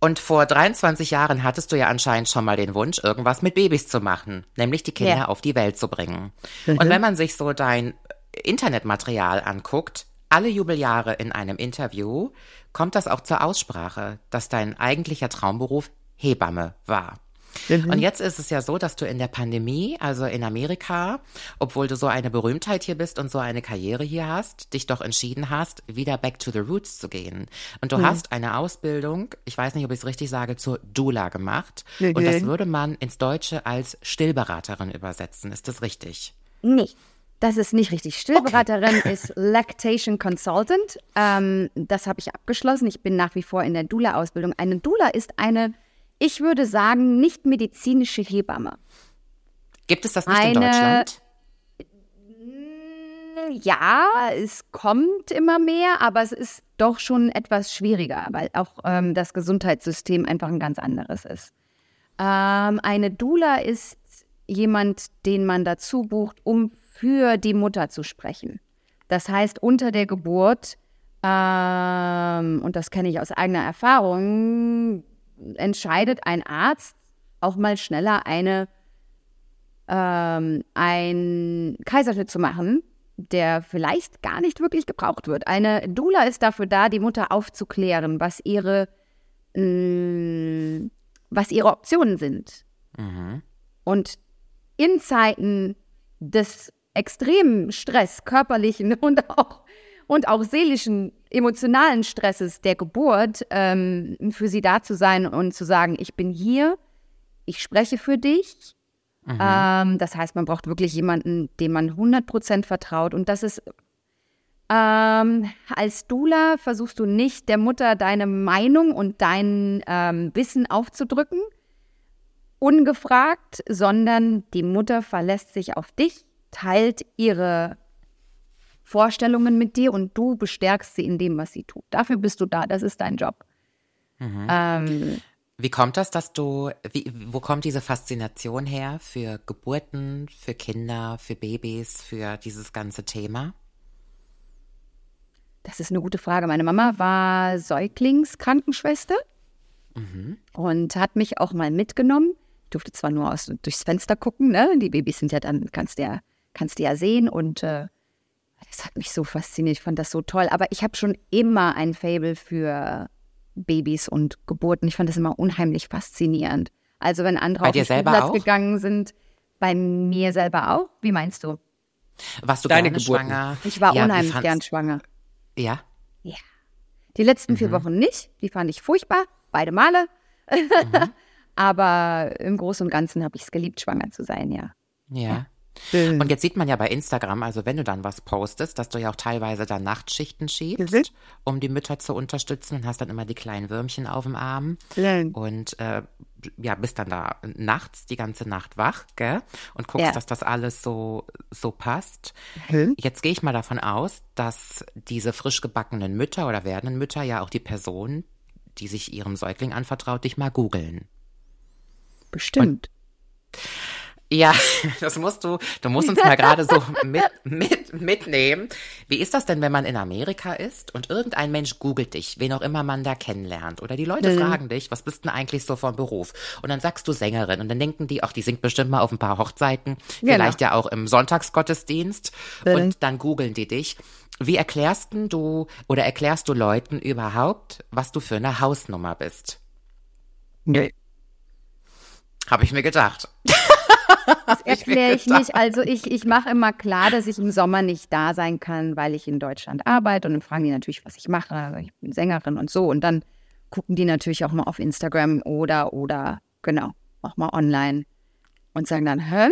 Speaker 1: Und vor 23 Jahren hattest du ja anscheinend schon mal den Wunsch, irgendwas mit Babys zu machen, nämlich die Kinder
Speaker 2: Ja.
Speaker 1: auf die Welt zu bringen.
Speaker 2: Mhm.
Speaker 1: Und wenn man sich so dein Internetmaterial anguckt, alle Jubeljahre in einem Interview, kommt das auch zur Aussprache, dass dein eigentlicher Traumberuf Hebamme war. Und jetzt ist es ja so, dass du in der Pandemie, also in Amerika, obwohl du so eine Berühmtheit hier bist und so eine Karriere hier hast, dich doch entschieden hast, wieder back to the roots zu gehen. Und du hast eine Ausbildung, ich weiß nicht, ob ich es richtig sage, zur Doula gemacht. Und das würde man ins Deutsche als Stillberaterin übersetzen. Ist das richtig?
Speaker 2: Nee, das ist nicht richtig. Stillberaterin ist Lactation Consultant. Ähm, das habe ich abgeschlossen. Ich bin nach wie vor in der Doula-Ausbildung. Eine Doula ist eine, ich würde sagen, nicht medizinische Hebamme.
Speaker 1: Gibt es das nicht in
Speaker 2: Eine-
Speaker 1: Deutschland?
Speaker 2: Ja, es kommt immer mehr, aber es ist doch schon etwas schwieriger, weil auch ähm, das Gesundheitssystem einfach ein ganz anderes ist. Ähm, eine Doula ist jemand, den man dazu bucht, um für die Mutter zu sprechen. Das heißt, unter der Geburt, ähm, und das kenne ich aus eigener Erfahrung, entscheidet ein Arzt auch mal schneller eine ähm, ein Kaiserschnitt zu machen, der vielleicht gar nicht wirklich gebraucht wird. Eine Doula ist dafür da, die Mutter aufzuklären, was ihre, mh, was ihre Optionen sind. Und in Zeiten des extremen Stress, körperlichen und auch, und auch seelischen, emotionalen Stresses der Geburt, ähm, für sie da zu sein und zu sagen, ich bin hier, ich spreche für dich, ähm, das heißt, man braucht wirklich jemanden, dem man 100% vertraut. Und das ist, ähm, als Dula versuchst du nicht der Mutter deine Meinung und dein ähm, Wissen aufzudrücken, ungefragt, sondern die Mutter verlässt sich auf dich, teilt ihre Vorstellungen mit dir und du bestärkst sie in dem, was sie tut. Dafür bist du da, das ist dein Job. Ähm,
Speaker 1: Wie kommt das, dass du, wie, wo kommt diese Faszination her für Geburten, für Kinder, für Babys, für dieses ganze Thema?
Speaker 2: Das ist eine gute Frage. Meine Mama war Säuglingskrankenschwester und hat mich auch mal mitgenommen. Ich durfte zwar nur aus, durchs Fenster gucken, ne? Die Babys sind ja dann, kannst du ja, kannst du ja sehen und äh, das hat mich so fasziniert. Ich fand das so toll. Aber ich habe schon immer ein Fable für Babys und Geburten. Ich fand das immer unheimlich faszinierend. Also wenn andere
Speaker 1: Bei
Speaker 2: auf
Speaker 1: dir
Speaker 2: den Spielplatz
Speaker 1: auch?
Speaker 2: gegangen sind, bei mir selber auch. Wie meinst du?
Speaker 1: Warst du
Speaker 3: Deine
Speaker 1: gerne
Speaker 3: Geburten.
Speaker 1: schwanger?
Speaker 2: Ich war
Speaker 1: Ja,
Speaker 2: unheimlich gern schwanger.
Speaker 1: Ja.
Speaker 2: Die letzten vier Wochen nicht. Die fand ich furchtbar, beide Male. Aber im Großen und Ganzen habe ich es geliebt, schwanger zu sein, ja.
Speaker 1: Ja. Und jetzt sieht man ja bei Instagram, also wenn du dann was postest, dass du ja auch teilweise dann Nachtschichten schiebst, um die Mütter zu unterstützen und hast dann immer die kleinen Würmchen auf dem Arm und äh, ja, bist dann da nachts die ganze Nacht wach, gell? Und guckst,
Speaker 2: Ja.
Speaker 1: dass das alles so, so passt. Jetzt gehe ich mal davon aus, dass diese frisch gebackenen Mütter oder werdenden Mütter ja auch die Person, die sich ihrem Säugling anvertraut, dich mal googeln.
Speaker 2: Bestimmt.
Speaker 1: Ja, das musst du, du musst uns mal gerade so mit, mit, mitnehmen. Wie ist das denn, wenn man in Amerika ist und irgendein Mensch googelt dich, wen auch immer man da kennenlernt? Oder die Leute fragen dich, was bist denn eigentlich so vom Beruf? Und dann sagst du Sängerin und dann denken die, ach, die singt bestimmt mal auf ein paar Hochzeiten, vielleicht ja auch im Sonntagsgottesdienst und dann googeln die dich. Wie erklärst denn du oder erklärst du Leuten überhaupt, was du für eine Hausnummer bist?
Speaker 2: Nö.
Speaker 1: Habe ich mir gedacht.
Speaker 2: Das erkläre ich nicht. Also ich, ich mache immer klar, dass ich im Sommer nicht da sein kann, weil ich in Deutschland arbeite. Und dann fragen die natürlich, was ich mache. Also ich bin Sängerin und so. Und dann gucken die natürlich auch mal auf Instagram oder, oder, genau, auch mal online und sagen dann, hä?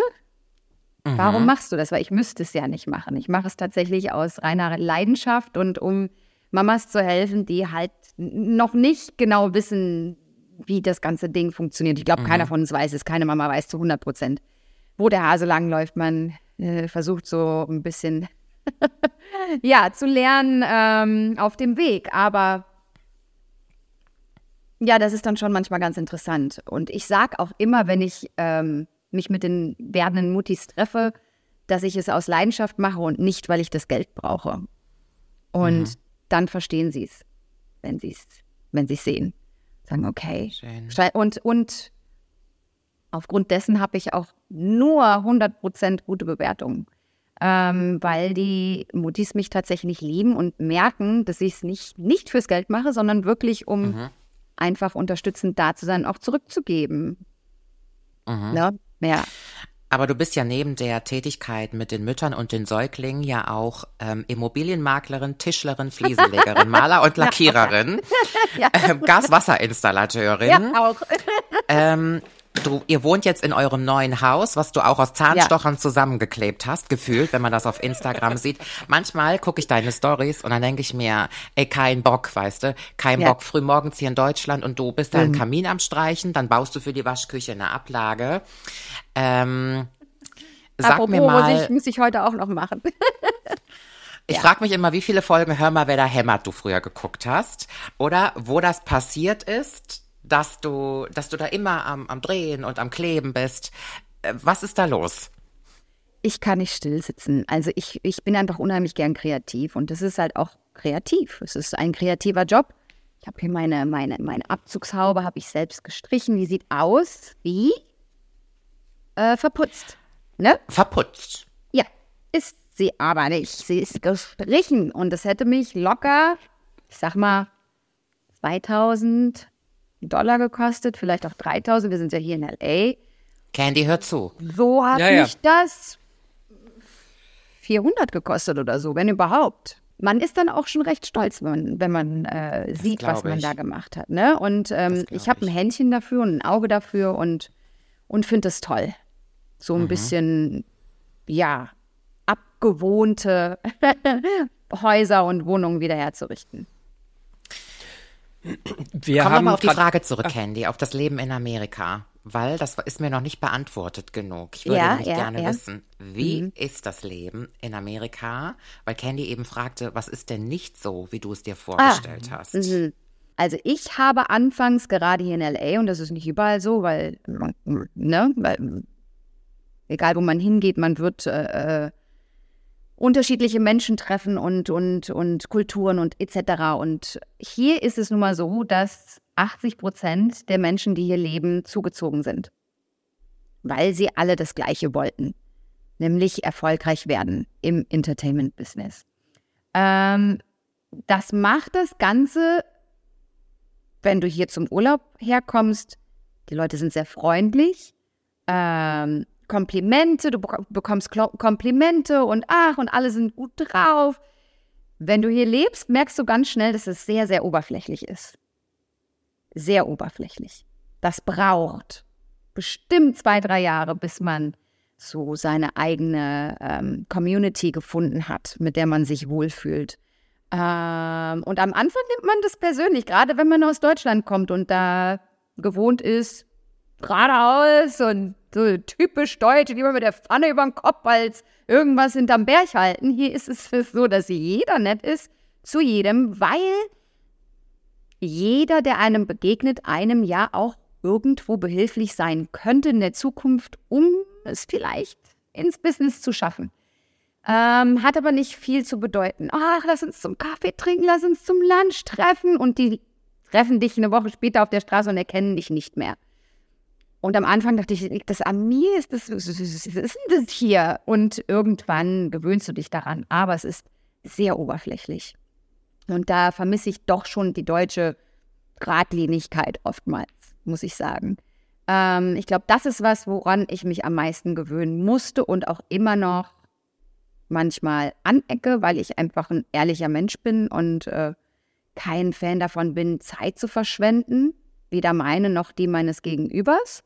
Speaker 2: Warum machst du das? Weil ich müsste es ja nicht machen. Ich mache es tatsächlich aus reiner Leidenschaft und um Mamas zu helfen, die halt noch nicht genau wissen, wie das ganze Ding funktioniert. Ich glaube, keiner von uns weiß es. Keine Mama weiß zu 100 Prozent, wo der Hase langläuft. Man äh, versucht so ein bisschen, ja, zu lernen ähm, auf dem Weg. Aber ja, das ist dann schon manchmal ganz interessant. Und ich sage auch immer, wenn ich ähm, mich mit den werdenden Muttis treffe, dass ich es aus Leidenschaft mache und nicht, weil ich das Geld brauche. Und dann verstehen sie es, wenn sie es wenn sie's sehen. Sagen, okay.
Speaker 1: Schön.
Speaker 2: Und, und aufgrund dessen habe ich auch nur 100% gute Bewertungen. Ähm, weil die Mutis mich tatsächlich lieben und merken, dass ich es nicht, nicht fürs Geld mache, sondern wirklich, um
Speaker 1: Mhm.
Speaker 2: einfach unterstützend da zu sein, auch zurückzugeben.
Speaker 1: Mhm.
Speaker 2: Ne? Ja.
Speaker 1: Aber du bist ja neben der Tätigkeit mit den Müttern und den Säuglingen ja auch ähm, Immobilienmaklerin, Tischlerin, Fliesenlegerin, Maler und Lackiererin,
Speaker 2: Ja.
Speaker 1: ähm, Gaswasserinstallateurin.
Speaker 2: ja, auch.
Speaker 1: Ähm, du, ihr wohnt jetzt in eurem neuen Haus, was du auch aus Zahnstochern zusammengeklebt hast, gefühlt, wenn man das auf Instagram sieht. Manchmal gucke ich deine Stories und dann denke ich mir, ey, kein Bock, weißt du, kein
Speaker 2: Ja.
Speaker 1: Bock, frühmorgens hier in Deutschland und du bist da im Kamin am Streichen, dann baust du für die Waschküche eine Ablage. Ähm, sag
Speaker 2: Apropos,
Speaker 1: mir
Speaker 2: muss
Speaker 1: mal,
Speaker 2: ich, muss ich heute auch noch machen.
Speaker 1: ich frage mich immer, wie viele Folgen Hör mal, wer da hämmert du früher geguckt hast oder wo das passiert ist, dass du, dass du da immer am, am Drehen und am Kleben bist. Äh, Was ist da los?
Speaker 2: Ich kann nicht still sitzen. Also ich, ich bin einfach unheimlich gern kreativ und das ist halt auch kreativ. Es ist ein kreativer Job. Ich habe hier meine, meine, meine Abzugshaube, habe ich selbst gestrichen. Die sieht aus wie äh, verputzt. Ne?
Speaker 1: Verputzt.
Speaker 2: Ja, ist sie aber nicht. Sie ist gestrichen und das hätte mich locker, ich sag mal, 2000 Dollar gekostet, vielleicht auch 3000. Wir sind ja hier in L.A.
Speaker 1: Candy, hör zu.
Speaker 2: So hat
Speaker 3: Ja, ja.
Speaker 2: mich das 400 gekostet oder so, wenn überhaupt. Man ist dann auch schon recht stolz, wenn man, wenn man äh, sieht, was man
Speaker 1: ich.
Speaker 2: da gemacht hat. Ne? Und ähm, ich habe ein. Händchen dafür und ein Auge dafür und, und finde es toll. So
Speaker 1: Mhm.
Speaker 2: ein bisschen, ja, abgewohnte Häuser und Wohnungen wieder herzurichten.
Speaker 3: Wir
Speaker 1: Komm
Speaker 3: haben
Speaker 1: nochmal auf die Frage zurück, Candy, auf das Leben in Amerika. Weil das ist mir noch nicht beantwortet genug. Ich würde
Speaker 2: Ja,
Speaker 1: nämlich
Speaker 2: ja,
Speaker 1: gerne
Speaker 2: ja. Mhm.
Speaker 1: wissen, wie ist das Leben in Amerika? Weil Candy eben fragte, was ist denn nicht so, wie du es dir vorgestellt hast?
Speaker 2: Mhm. Also ich habe anfangs gerade hier in LA, und das ist nicht überall so, weil, ne, weil egal wo man hingeht, man wird äh, äh, unterschiedliche Menschen treffen und, und, und Kulturen und etc. Und hier ist es nun mal so, dass 80 Prozent der Menschen, die hier leben, zugezogen sind, weil sie alle das Gleiche wollten, nämlich erfolgreich werden im Entertainment-Business. Ähm, das macht das Ganze, wenn du hier zum Urlaub herkommst, die Leute sind sehr freundlich, ähm, Komplimente, du bek- bekommst Komplimente und ach, und alle sind gut drauf. Wenn du hier lebst, merkst du ganz schnell, dass es sehr, sehr oberflächlich ist. Sehr oberflächlich. Das braucht bestimmt zwei, drei Jahre, bis man so seine eigene ähm, Community gefunden hat, mit der man sich wohlfühlt. Ähm, und am Anfang nimmt man das persönlich, gerade wenn man aus Deutschland kommt und da gewohnt ist, geradeaus und so typisch deutsch, lieber mit der Pfanne über den Kopf als irgendwas hinterm Berg halten. Hier ist es so, dass jeder nett ist zu jedem, weil jeder, der einem begegnet, einem ja auch irgendwo behilflich sein könnte in der Zukunft, um es vielleicht ins Business zu schaffen. Ähm, hat aber nicht viel zu bedeuten. Ach, lass uns zum Kaffee trinken, lass uns zum Lunch treffen. Und die treffen dich eine Woche später auf der Straße und erkennen dich nicht mehr. Und am Anfang dachte ich, liegt das an mir? Ist das, was ist denn das hier? Und irgendwann gewöhnst du dich daran. Aber es ist sehr oberflächlich. Und da vermisse ich doch schon die deutsche Gradlinigkeit oftmals, muss ich sagen. Ähm, ich glaube, das ist was, woran ich mich am meisten gewöhnen musste und auch immer noch manchmal anecke, weil ich einfach ein ehrlicher Mensch bin und äh, kein Fan davon bin, Zeit zu verschwenden, weder meine noch die meines Gegenübers.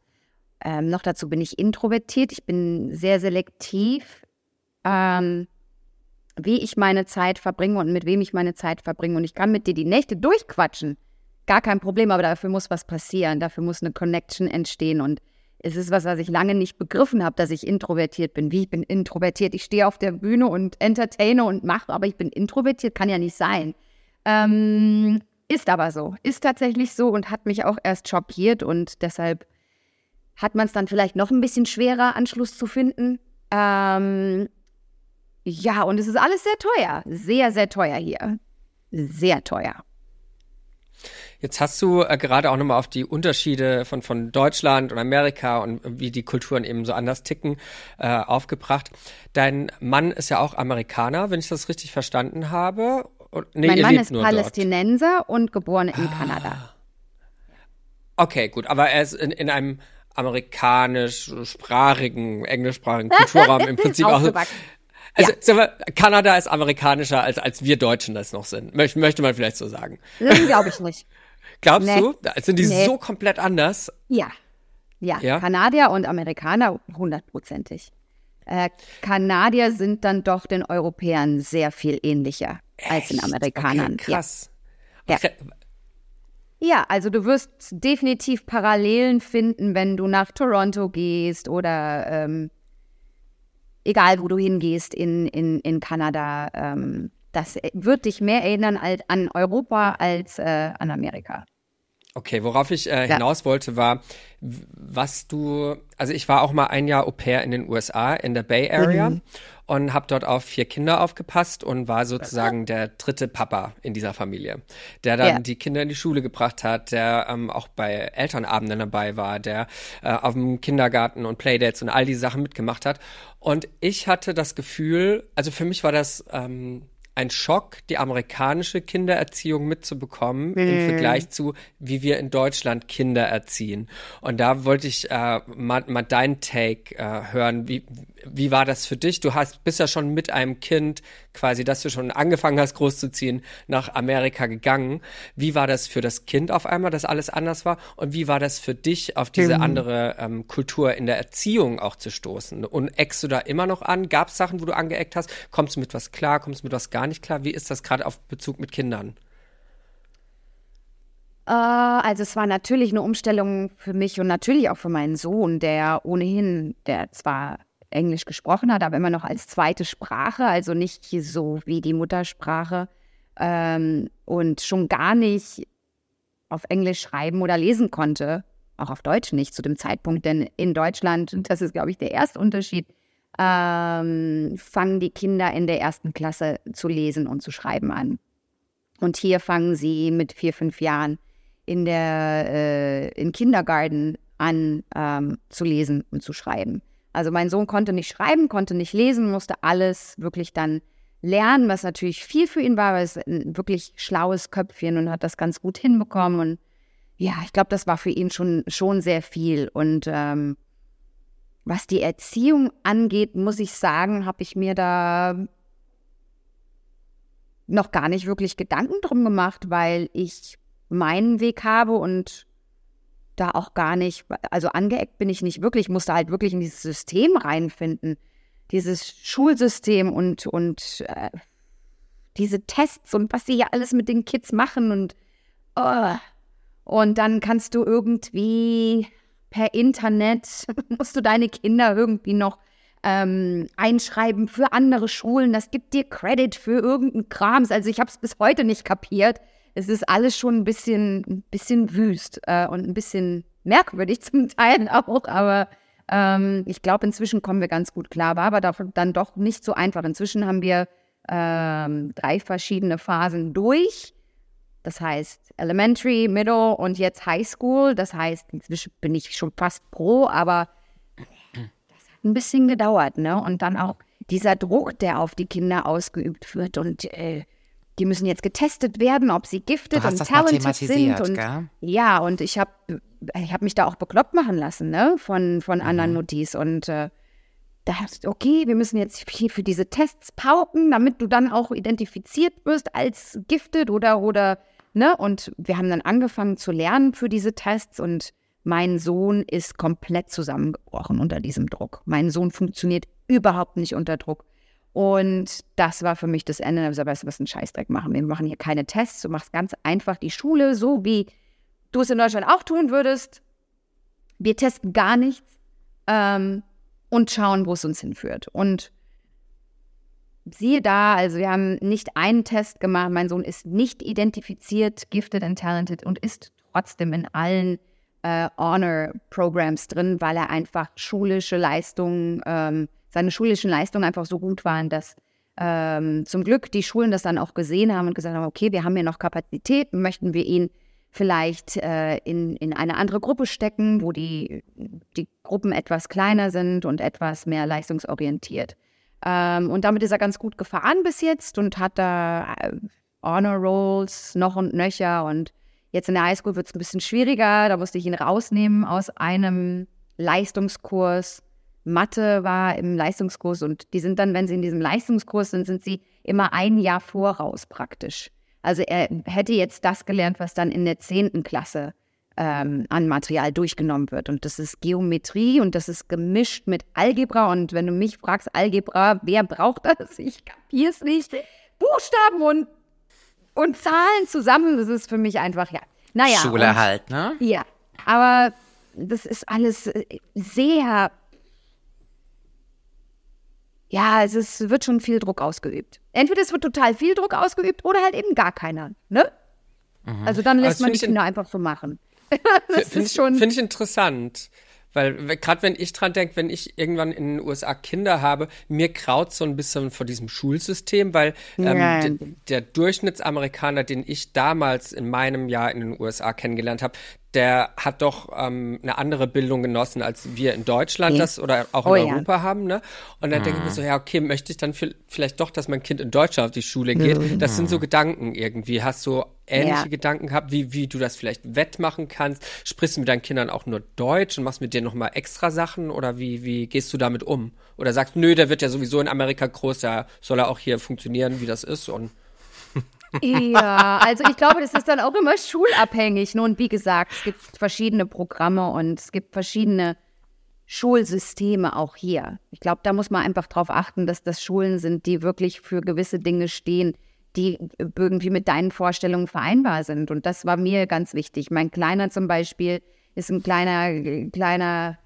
Speaker 2: Ähm, noch dazu bin ich introvertiert, ich bin sehr selektiv, ähm, wie ich meine Zeit verbringe und mit wem ich meine Zeit verbringe. Und ich kann mit dir die Nächte durchquatschen. Gar kein Problem, aber dafür muss was passieren, dafür muss eine Connection entstehen. Und es ist was, was ich lange nicht begriffen habe, dass ich introvertiert bin. Wie ich bin introvertiert. Ich stehe auf der Bühne und entertaine und mache, aber ich bin introvertiert, kann ja nicht sein. Ähm, ist aber so, ist tatsächlich so und hat mich auch erst schockiert und deshalb hat man es dann vielleicht noch ein bisschen schwerer, Anschluss zu finden. Ähm, ja, und es ist alles sehr teuer. Sehr, sehr teuer hier. Sehr teuer.
Speaker 3: Jetzt hast du äh, gerade auch nochmal auf die Unterschiede von, von Deutschland und Amerika und wie die Kulturen eben so anders ticken äh, aufgebracht. Dein Mann ist ja auch Amerikaner, wenn ich das richtig verstanden habe.
Speaker 2: Nee, mein Mann ist Palästinenser dort. und geboren in ah. Kanada.
Speaker 3: Okay, gut, aber er ist in, in einem amerikanischsprachigen, englischsprachigen Kulturraum im Prinzip auch. Also ja. Kanada ist amerikanischer als als wir Deutschen das noch sind. Möchte, möchte man vielleicht so sagen.
Speaker 2: Glaube ich nicht.
Speaker 3: Glaubst nee. du? Sind die nee. so komplett anders?
Speaker 2: Ja. ja. Ja. Kanadier und Amerikaner hundertprozentig. Äh, Kanadier sind dann doch den Europäern sehr viel ähnlicher Echt? als den Amerikanern.
Speaker 3: Okay, krass.
Speaker 2: Ja. ja. Ja, also du wirst definitiv Parallelen finden, wenn du nach Toronto gehst oder ähm, egal wo du hingehst in, in, in Kanada. Ähm, das wird dich mehr erinnern als, an Europa als äh, an Amerika.
Speaker 3: Okay, worauf ich äh, hinaus ja. wollte, war, was du, also ich war auch mal ein Jahr Au pair in den USA, in der Bay Area mhm. Und habe dort auf vier Kinder aufgepasst und war sozusagen der dritte Papa in dieser Familie, der dann ja. die Kinder in die Schule gebracht hat, der ähm, auch bei Elternabenden dabei war, der äh, auf dem Kindergarten und Playdates und all die Sachen mitgemacht hat. Und ich hatte das Gefühl, also für mich war das ähm, ein Schock, die amerikanische Kindererziehung mitzubekommen mhm. im Vergleich zu, wie wir in Deutschland Kinder erziehen. Und da wollte ich äh, mal, mal deinen Take äh, hören. Wie, wie war das für dich? Du hast, bist ja schon mit einem Kind quasi, das du schon angefangen hast großzuziehen, nach Amerika gegangen. Wie war das für das Kind auf einmal, dass alles anders war? Und wie war das für dich, auf diese mhm. andere ähm, Kultur in der Erziehung auch zu stoßen? Und eckst du da immer noch an? Gab es Sachen, wo du angeeckt hast? Kommst du mit was klar? Kommst du mit was gar nicht klar? Wie ist das gerade auf Bezug mit Kindern?
Speaker 2: Äh, also es war natürlich eine Umstellung für mich und natürlich auch für meinen Sohn, der ohnehin, der zwar Englisch gesprochen hat, aber immer noch als zweite Sprache, also nicht so wie die Muttersprache ähm, und schon gar nicht auf Englisch schreiben oder lesen konnte, auch auf Deutsch nicht zu dem Zeitpunkt, denn in Deutschland, das ist, glaube ich, der erste Unterschied, ähm, fangen die Kinder in der ersten Klasse zu lesen und zu schreiben an. Und hier fangen sie mit vier, fünf Jahren in der äh, in Kindergarten an ähm, zu lesen und zu schreiben. Also mein Sohn konnte nicht schreiben, konnte nicht lesen, musste alles wirklich dann lernen, was natürlich viel für ihn war, weil es ein wirklich schlaues Köpfchen und hat das ganz gut hinbekommen. Und ja, ich glaube, das war für ihn schon, schon sehr viel. Und ähm, was die Erziehung angeht, muss ich sagen, habe ich mir da noch gar nicht wirklich Gedanken drum gemacht, weil ich meinen Weg habe und da auch gar nicht, also angeeckt bin ich nicht wirklich, ich musste halt wirklich in dieses System reinfinden, dieses Schulsystem und, und äh, diese Tests und was sie ja alles mit den Kids machen und oh. und dann kannst du irgendwie per Internet, musst du deine Kinder irgendwie noch ähm, einschreiben für andere Schulen, das gibt dir Credit für irgendeinen Krams, also ich habe es bis heute nicht kapiert, es ist alles schon ein bisschen, ein bisschen wüst äh, und ein bisschen merkwürdig zum Teil auch, aber ähm, ich glaube, inzwischen kommen wir ganz gut klar. War aber dann doch nicht so einfach. Inzwischen haben wir ähm, drei verschiedene Phasen durch. Das heißt Elementary, Middle und jetzt High School. Das heißt, inzwischen bin ich schon fast pro, aber das hat ein bisschen gedauert, ne? Und dann auch dieser Druck, der auf die Kinder ausgeübt wird und äh, die müssen jetzt getestet werden, ob sie gifted und talented sind. Und, gell? Ja, und ich habe ich hab mich da auch bekloppt machen lassen, ne, von, von mhm. anderen Mutis. Und äh, da hast du, okay, wir müssen jetzt hier für diese Tests pauken, damit du dann auch identifiziert wirst als gifted oder, oder, ne? Und wir haben dann angefangen zu lernen für diese Tests und mein Sohn ist komplett zusammengebrochen unter diesem Druck. Mein Sohn funktioniert überhaupt nicht unter Druck. Und das war für mich das Ende. Da habe gesagt, weißt du, was ein Scheißdreck machen. Wir machen hier keine Tests. Du machst ganz einfach die Schule, so wie du es in Deutschland auch tun würdest. Wir testen gar nichts ähm, und schauen, wo es uns hinführt. Und siehe da, also wir haben nicht einen Test gemacht. Mein Sohn ist nicht identifiziert, gifted and talented und ist trotzdem in allen äh, Honor-Programs drin, weil er einfach schulische Leistungen ähm, seine schulischen Leistungen einfach so gut waren, dass ähm, zum Glück die Schulen das dann auch gesehen haben und gesagt haben, okay, wir haben hier noch Kapazitäten, möchten wir ihn vielleicht äh, in, in eine andere Gruppe stecken, wo die, die Gruppen etwas kleiner sind und etwas mehr leistungsorientiert. Ähm, und damit ist er ganz gut gefahren bis jetzt und hat da äh, Honor Rolls noch und nöcher. Und jetzt in der Highschool wird es ein bisschen schwieriger. Da musste ich ihn rausnehmen aus einem Leistungskurs. Mathe war im Leistungskurs und die sind dann, wenn sie in diesem Leistungskurs sind, sind sie immer ein Jahr voraus praktisch. Also er hätte jetzt das gelernt, was dann in der zehnten Klasse ähm, an Material durchgenommen wird. Und das ist Geometrie und das ist gemischt mit Algebra. Und wenn du mich fragst, Algebra, wer braucht das? Ich kapiere es nicht. Buchstaben und, und Zahlen zusammen, das ist für mich einfach, ja. Naja.
Speaker 1: Schule und, halt, ne?
Speaker 2: Ja. Aber das ist alles äh, sehr ja, es ist, wird schon viel Druck ausgeübt. Entweder es wird total viel Druck ausgeübt oder halt eben gar keiner. Ne? Mhm. Also dann lässt man die Kinder einfach so machen.
Speaker 3: das Finde ich, find ich interessant. Weil gerade wenn ich dran denke, wenn ich irgendwann in den USA Kinder habe, mir kraut so ein bisschen vor diesem Schulsystem, weil ähm, der Durchschnittsamerikaner, den ich damals in meinem Jahr in den USA kennengelernt habe, der hat doch ähm, eine andere Bildung genossen, als wir in Deutschland okay. das oder auch in oh, Europa ja. haben. Ne? Und dann mhm. denke ich mir so, ja, okay, möchte ich dann vielleicht doch, dass mein Kind in Deutschland auf die Schule geht? Mhm. Das sind so Gedanken irgendwie. Hast du ähnliche ja. Gedanken gehabt, wie, wie du das vielleicht wettmachen kannst? Sprichst du mit deinen Kindern auch nur Deutsch und machst mit dir nochmal extra Sachen oder wie, wie gehst du damit um? Oder sagst, du, nö, der wird ja sowieso in Amerika groß, da soll er auch hier funktionieren, wie das ist und
Speaker 2: ja, also ich glaube, das ist dann auch immer schulabhängig. Nun, wie gesagt, es gibt verschiedene Programme und es gibt verschiedene Schulsysteme auch hier. Ich glaube, da muss man einfach darauf achten, dass das Schulen sind, die wirklich für gewisse Dinge stehen, die irgendwie mit deinen Vorstellungen vereinbar sind. Und das war mir ganz wichtig. Mein Kleiner zum Beispiel ist ein kleiner, kleiner,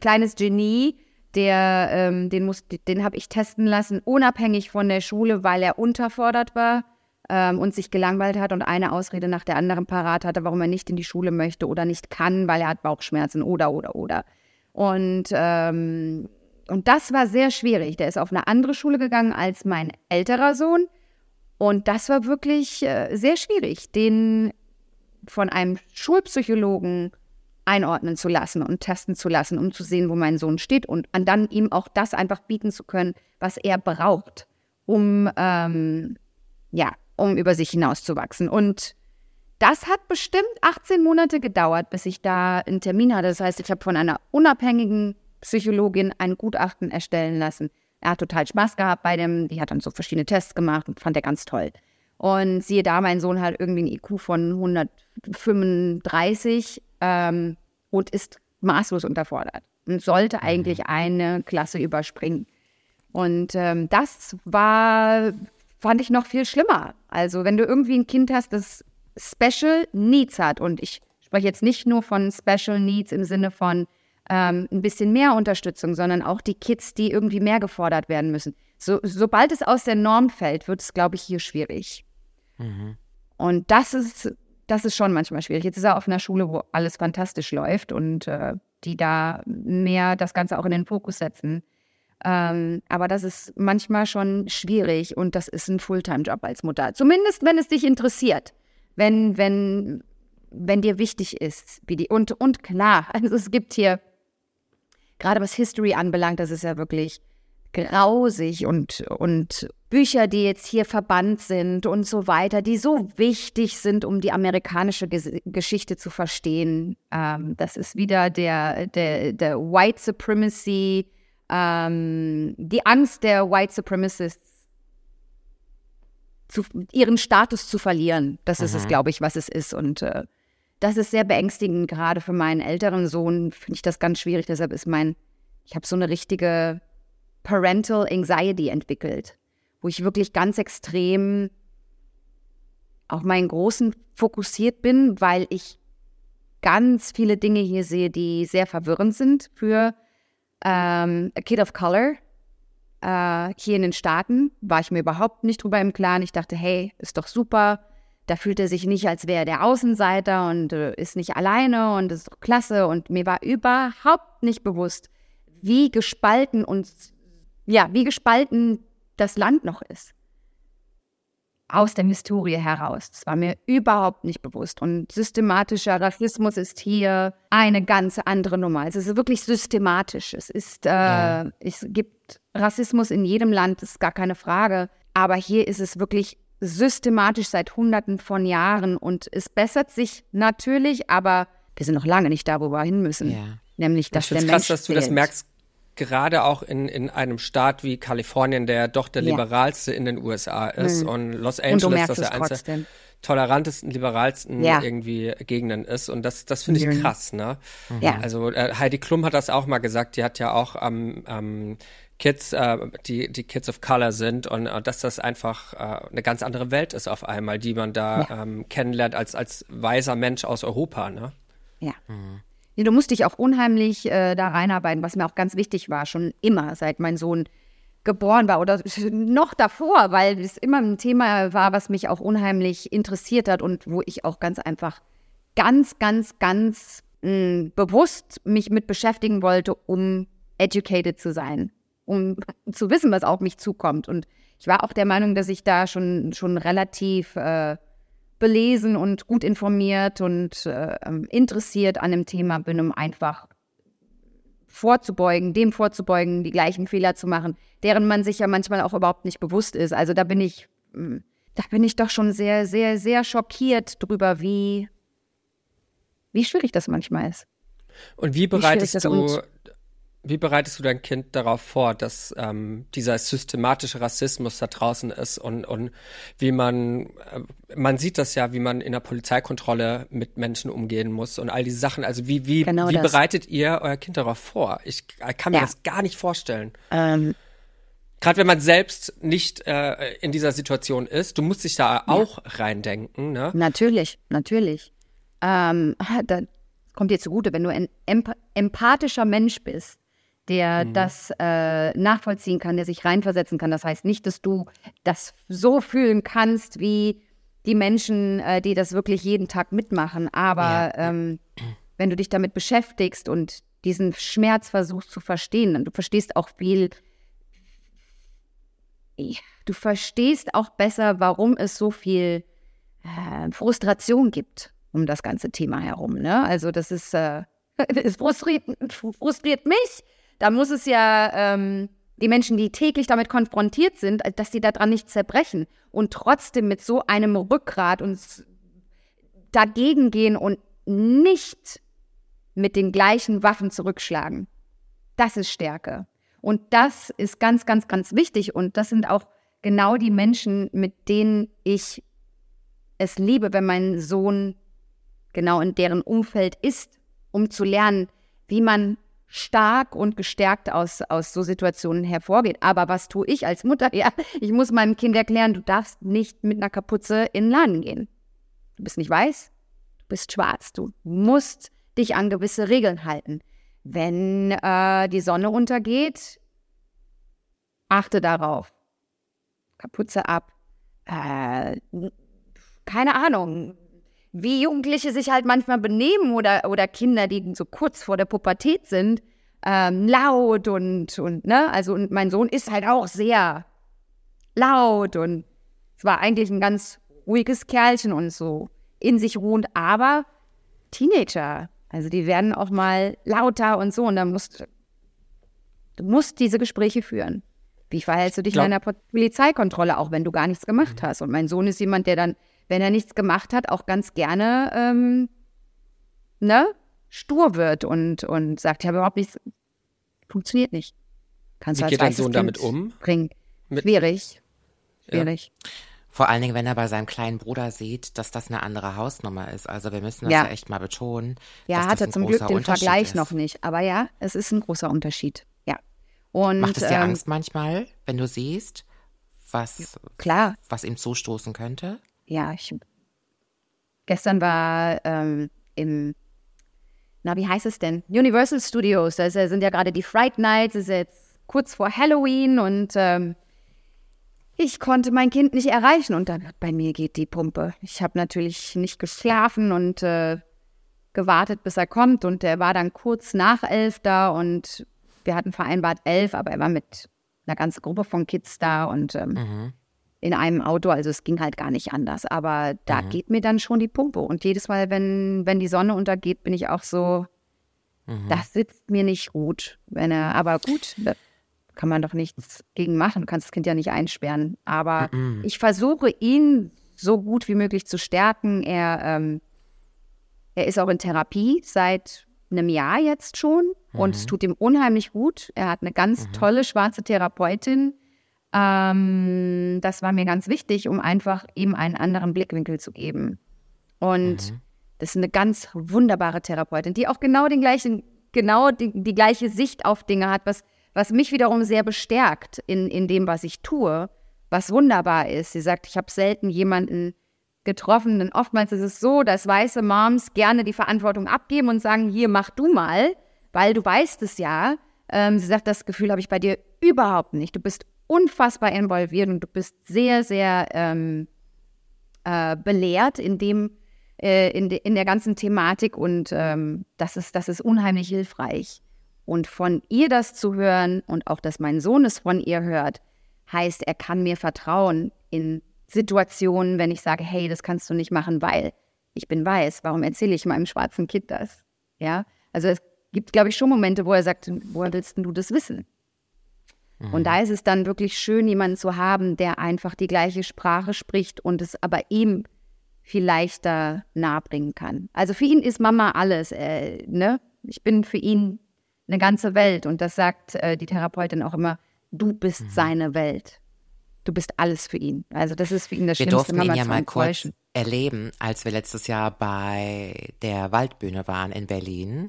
Speaker 2: kleines Genie, der, ähm, den, den habe ich testen lassen, unabhängig von der Schule, weil er unterfordert war ähm, und sich gelangweilt hat und eine Ausrede nach der anderen parat hatte, warum er nicht in die Schule möchte oder nicht kann, weil er hat Bauchschmerzen oder, oder, oder. Und, ähm, und das war sehr schwierig. Der ist auf eine andere Schule gegangen als mein älterer Sohn. Und das war wirklich äh, sehr schwierig, den von einem Schulpsychologen einordnen zu lassen und testen zu lassen, um zu sehen, wo mein Sohn steht und dann ihm auch das einfach bieten zu können, was er braucht, um ähm, ja um über sich hinauszuwachsen. Und das hat bestimmt 18 Monate gedauert, bis ich da einen Termin hatte. Das heißt, ich habe von einer unabhängigen Psychologin ein Gutachten erstellen lassen. Er hat total Spaß gehabt bei dem, die hat dann so verschiedene Tests gemacht und fand er ganz toll. Und siehe da, mein Sohn hat irgendwie ein IQ von 135 ähm, und ist maßlos unterfordert und sollte eigentlich mhm. eine Klasse überspringen. Und ähm, das war fand ich noch viel schlimmer. Also wenn du irgendwie ein Kind hast, das Special Needs hat und ich spreche jetzt nicht nur von Special Needs im Sinne von ähm, ein bisschen mehr Unterstützung, sondern auch die Kids, die irgendwie mehr gefordert werden müssen. So, sobald es aus der Norm fällt, wird es, glaube ich, hier schwierig. Mhm. Und das ist, das ist schon manchmal schwierig. Jetzt ist er auf einer Schule, wo alles fantastisch läuft und äh, die da mehr das Ganze auch in den Fokus setzen. Ähm, aber das ist manchmal schon schwierig und das ist ein Fulltime-Job als Mutter. Zumindest, wenn es dich interessiert. Wenn, wenn, wenn dir wichtig ist, wie die, und, und klar, also es gibt hier, gerade was History anbelangt, das ist ja wirklich grausig und, und Bücher, die jetzt hier verbannt sind und so weiter, die so wichtig sind, um die amerikanische Ges Geschichte zu verstehen. Ähm, das ist wieder der, der, der White Supremacy, ähm, die Angst der White Supremacists, zu, ihren Status zu verlieren. Das mhm. ist es, mhm. glaube ich, was es ist. Und äh, das ist sehr beängstigend, gerade für meinen älteren Sohn finde ich das ganz schwierig. Deshalb ist mein, ich habe so eine richtige Parental Anxiety entwickelt, wo ich wirklich ganz extrem auf meinen Großen fokussiert bin, weil ich ganz viele Dinge hier sehe, die sehr verwirrend sind für ähm, A Kid of Color. Äh, hier in den Staaten war ich mir überhaupt nicht drüber im Klaren. Ich dachte, hey, ist doch super. Da fühlt er sich nicht, als wäre er der Außenseiter und äh, ist nicht alleine und ist doch klasse. Und mir war überhaupt nicht bewusst, wie gespalten uns, ja, wie gespalten das Land noch ist. aus der Historie heraus. Das war mir überhaupt nicht bewusst. Und systematischer Rassismus ist hier eine ganz andere Nummer. Also es ist wirklich systematisch. Es ist, äh, ja. es gibt Rassismus in jedem Land, das ist gar keine Frage. Aber hier ist es wirklich systematisch seit Hunderten von Jahren und es bessert sich natürlich, aber wir sind noch lange nicht da, wo wir hin müssen. Ja. Nämlich, dass ich der
Speaker 3: krass, dass du das merkst, gerade auch in, in einem Staat wie Kalifornien, der doch der ja. liberalste in den USA ist mhm. und Los Angeles, das ja eins der tolerantesten, liberalsten ja. irgendwie Gegenden ist und das, das finde ich mhm. krass, ne? Ja. Also äh, Heidi Klum hat das auch mal gesagt, die hat ja auch am ähm, ähm, Kids, äh, die, die Kids of Color sind und äh, dass das einfach äh, eine ganz andere Welt ist auf einmal, die man da ja. ähm, kennenlernt als, als weiser Mensch aus Europa, ne?
Speaker 2: Ja. Mhm. Du musst dich auch unheimlich äh, da reinarbeiten, was mir auch ganz wichtig war, schon immer, seit mein Sohn geboren war oder noch davor, weil es immer ein Thema war, was mich auch unheimlich interessiert hat und wo ich auch ganz einfach ganz, ganz, ganz mh, hm, bewusst mich mit beschäftigen wollte, um educated zu sein, um zu wissen, was auf mich zukommt. Und ich war auch der Meinung, dass ich da schon, schon relativ äh, belesen und gut informiert und äh, ähm, interessiert an dem Thema bin, um einfach vorzubeugen, dem vorzubeugen, die gleichen Fehler zu machen, deren man sich ja manchmal auch überhaupt nicht bewusst ist. Also da bin ich, hm, da bin ich doch schon sehr, sehr, sehr schockiert drüber, wie, wie schwierig das manchmal ist.
Speaker 3: Und wie bereitest wie du wie bereitest du dein Kind darauf vor, dass ähm, dieser systematische Rassismus da draußen ist und, und wie man, äh, man sieht das ja, wie man in der Polizeikontrolle mit Menschen umgehen muss und all diese Sachen. Also wie, wie, genau wie bereitet ihr euer Kind darauf vor? Ich kann mir ja. das gar nicht vorstellen. Ähm, Gerade wenn man selbst nicht äh, in dieser Situation ist, du musst dich da ja. auch reindenken. Ne?
Speaker 2: Natürlich, natürlich. Ähm, da kommt dir zugute, wenn du ein emp empathischer Mensch bist, der mhm. das äh, nachvollziehen kann, der sich reinversetzen kann. Das heißt nicht, dass du das so fühlen kannst wie die Menschen, äh, die das wirklich jeden Tag mitmachen. Aber ja. ähm, wenn du dich damit beschäftigst und diesen Schmerz versuchst zu verstehen, dann du verstehst auch viel, du verstehst auch besser, warum es so viel äh, Frustration gibt um das ganze Thema herum. Ne? Also das ist, äh, es frustriert, frustriert mich, da muss es ja ähm, die Menschen, die täglich damit konfrontiert sind, dass sie daran nicht zerbrechen und trotzdem mit so einem Rückgrat uns dagegen gehen und nicht mit den gleichen Waffen zurückschlagen. Das ist Stärke. Und das ist ganz, ganz, ganz wichtig. Und das sind auch genau die Menschen, mit denen ich es liebe, wenn mein Sohn genau in deren Umfeld ist, um zu lernen, wie man stark und gestärkt aus, aus so Situationen hervorgeht. Aber was tue ich als Mutter? Ja, ich muss meinem Kind erklären, du darfst nicht mit einer Kapuze in den Laden gehen. Du bist nicht weiß, du bist schwarz. Du musst dich an gewisse Regeln halten. Wenn äh, die Sonne untergeht, achte darauf. Kapuze ab. Äh, keine Ahnung, wie Jugendliche sich halt manchmal benehmen oder, oder Kinder, die so kurz vor der Pubertät sind, ähm, laut und, und, ne, also und mein Sohn ist halt auch sehr laut und es war eigentlich ein ganz ruhiges Kerlchen und so in sich ruhend, aber Teenager, also die werden auch mal lauter und so und dann musst du musst diese Gespräche führen. Wie verhältst du dich in einer Polizeikontrolle, auch wenn du gar nichts gemacht mhm. hast? Und mein Sohn ist jemand, der dann wenn er nichts gemacht hat, auch ganz gerne ähm, ne, stur wird und, und sagt, ich habe überhaupt nichts, funktioniert nicht.
Speaker 3: Kannst Wie geht dein Sohn kind damit um?
Speaker 2: Bringen. Schwierig. Schwierig.
Speaker 1: Ja. Vor allen Dingen, wenn er bei seinem kleinen Bruder sieht, dass das eine andere Hausnummer ist. Also wir müssen das ja, ja echt mal betonen.
Speaker 2: Ja, hat er zum Glück den Vergleich ist. noch nicht. Aber ja, es ist ein großer Unterschied. Ja.
Speaker 1: Und, Macht es dir ähm, Angst manchmal, wenn du siehst, was,
Speaker 2: klar.
Speaker 1: was ihm zustoßen könnte?
Speaker 2: Ja, ich gestern war ähm, im, na, wie heißt es denn? Universal Studios. Da sind ja gerade die Fright Nights, ist jetzt kurz vor Halloween und ähm, ich konnte mein Kind nicht erreichen und dann bei mir geht die Pumpe. Ich habe natürlich nicht geschlafen und äh, gewartet, bis er kommt und er war dann kurz nach elf da und wir hatten vereinbart elf, aber er war mit einer ganzen Gruppe von Kids da und ähm, mhm in einem Auto, also es ging halt gar nicht anders. Aber da
Speaker 1: Mhm.
Speaker 2: geht mir dann schon die Pumpe. Und jedes Mal, wenn, wenn die Sonne untergeht, bin ich auch so,
Speaker 1: Mhm.
Speaker 2: das sitzt mir nicht gut. Wenn er, aber gut, da kann man doch nichts gegen machen. Du kannst das Kind ja nicht einsperren. Aber
Speaker 1: Mhm.
Speaker 2: ich versuche ihn so gut wie möglich zu stärken. Er, ähm, er ist auch in Therapie seit einem Jahr jetzt schon und es tut ihm unheimlich gut. Er hat eine ganz tolle schwarze Therapeutin. Ähm, das war mir ganz wichtig, um einfach ihm einen anderen Blickwinkel zu geben. Und das ist eine ganz wunderbare Therapeutin, die auch genau den gleichen, genau die, die gleiche Sicht auf Dinge hat, was, was mich wiederum sehr bestärkt in, in dem, was ich tue, was wunderbar ist. Sie sagt, ich habe selten jemanden getroffen, denn oftmals ist es so, dass weiße Moms gerne die Verantwortung abgeben und sagen, hier, mach du mal, weil du weißt es ja. Ähm, sie sagt, das Gefühl habe ich bei dir überhaupt nicht. Du bist unfassbar involviert und du bist sehr, sehr ähm, äh, belehrt in dem, äh, in, de, in der ganzen Thematik und ähm, das, ist, das ist unheimlich hilfreich. Und von ihr das zu hören und auch, dass mein Sohn es von ihr hört, heißt, er kann mir vertrauen in Situationen, wenn ich sage, hey, das kannst du nicht machen, weil ich bin weiß. Warum erzähle ich meinem schwarzen Kind das? Ja, also es gibt, glaube ich, schon Momente, wo er sagt, woher willst du das wissen? Und da ist es dann wirklich schön, jemanden zu haben, der einfach die gleiche Sprache spricht und es aber ihm viel leichter nahebringen kann. Also für ihn ist Mama alles. Äh, ne? Ich bin für ihn eine ganze Welt und das sagt äh, die Therapeutin auch immer, du bist
Speaker 1: Mhm.
Speaker 2: seine Welt. Du bist alles für ihn. Also das ist für ihn das
Speaker 1: Wir
Speaker 2: Schlimmste,
Speaker 1: durften
Speaker 2: Mama
Speaker 1: ihn ja mal kurz erleben, als wir letztes Jahr bei der Waldbühne waren in Berlin.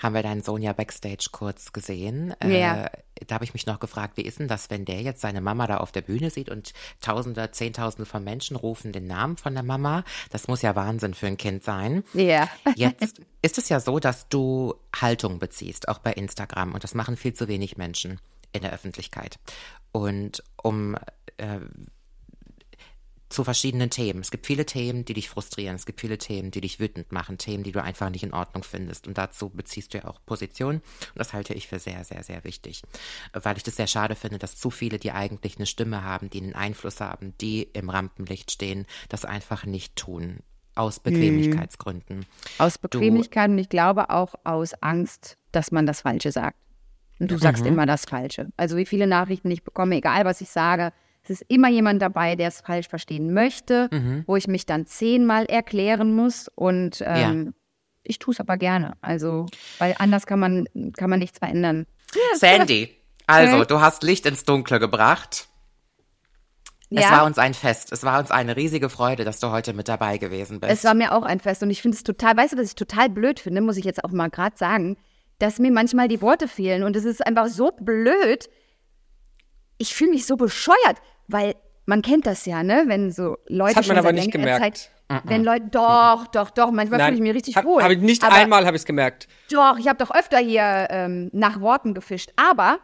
Speaker 1: Haben wir deinen Sohn ja backstage kurz gesehen.
Speaker 2: Ja.
Speaker 1: Äh, da habe ich mich noch gefragt, wie ist denn das, wenn der jetzt seine Mama da auf der Bühne sieht und Tausende, Zehntausende von Menschen rufen den Namen von der Mama? Das muss ja Wahnsinn für ein Kind sein.
Speaker 2: Ja.
Speaker 1: Jetzt ist es ja so, dass du Haltung beziehst, auch bei Instagram. Und das machen viel zu wenig Menschen in der Öffentlichkeit. Und um äh, zu verschiedenen Themen. Es gibt viele Themen, die dich frustrieren. Es gibt viele Themen, die dich wütend machen. Themen, die du einfach nicht in Ordnung findest. Und dazu beziehst du ja auch Position. Und das halte ich für sehr, sehr, sehr wichtig. Weil ich das sehr schade finde, dass zu viele, die eigentlich eine Stimme haben, die einen Einfluss haben, die im Rampenlicht stehen, das einfach nicht tun. Aus Bequemlichkeitsgründen.
Speaker 2: Aus Bequemlichkeit und ich glaube auch aus Angst, dass man das Falsche sagt. Und du sagst immer das Falsche. Also wie viele Nachrichten ich bekomme, egal was ich sage, es ist immer jemand dabei, der es falsch verstehen möchte, wo ich mich dann zehnmal erklären muss und ähm, ich tue es aber gerne. Also, weil anders kann man, kann man nichts verändern.
Speaker 1: Sandy, also
Speaker 2: Okay.
Speaker 1: du hast Licht ins Dunkle gebracht. Es
Speaker 2: Ja.
Speaker 1: war uns ein Fest. Es war uns eine riesige Freude, dass du heute mit dabei gewesen bist.
Speaker 2: Es war mir auch ein Fest und ich finde es total, weißt du, was ich total blöd finde, muss ich jetzt auch mal gerade sagen, dass mir manchmal die Worte fehlen und es ist einfach so blöd. Ich fühle mich so bescheuert, weil man kennt das ja, ne, wenn so Leute
Speaker 3: hat man
Speaker 2: schon
Speaker 3: aber nicht gemerkt.
Speaker 2: Zeit, wenn Leute, doch, doch, doch, manchmal fühle ich mich richtig
Speaker 3: hab,
Speaker 2: wohl.
Speaker 3: Hab ich nicht
Speaker 2: aber,
Speaker 3: einmal habe ich es gemerkt.
Speaker 2: Doch, ich habe doch öfter hier ähm, nach Worten gefischt, aber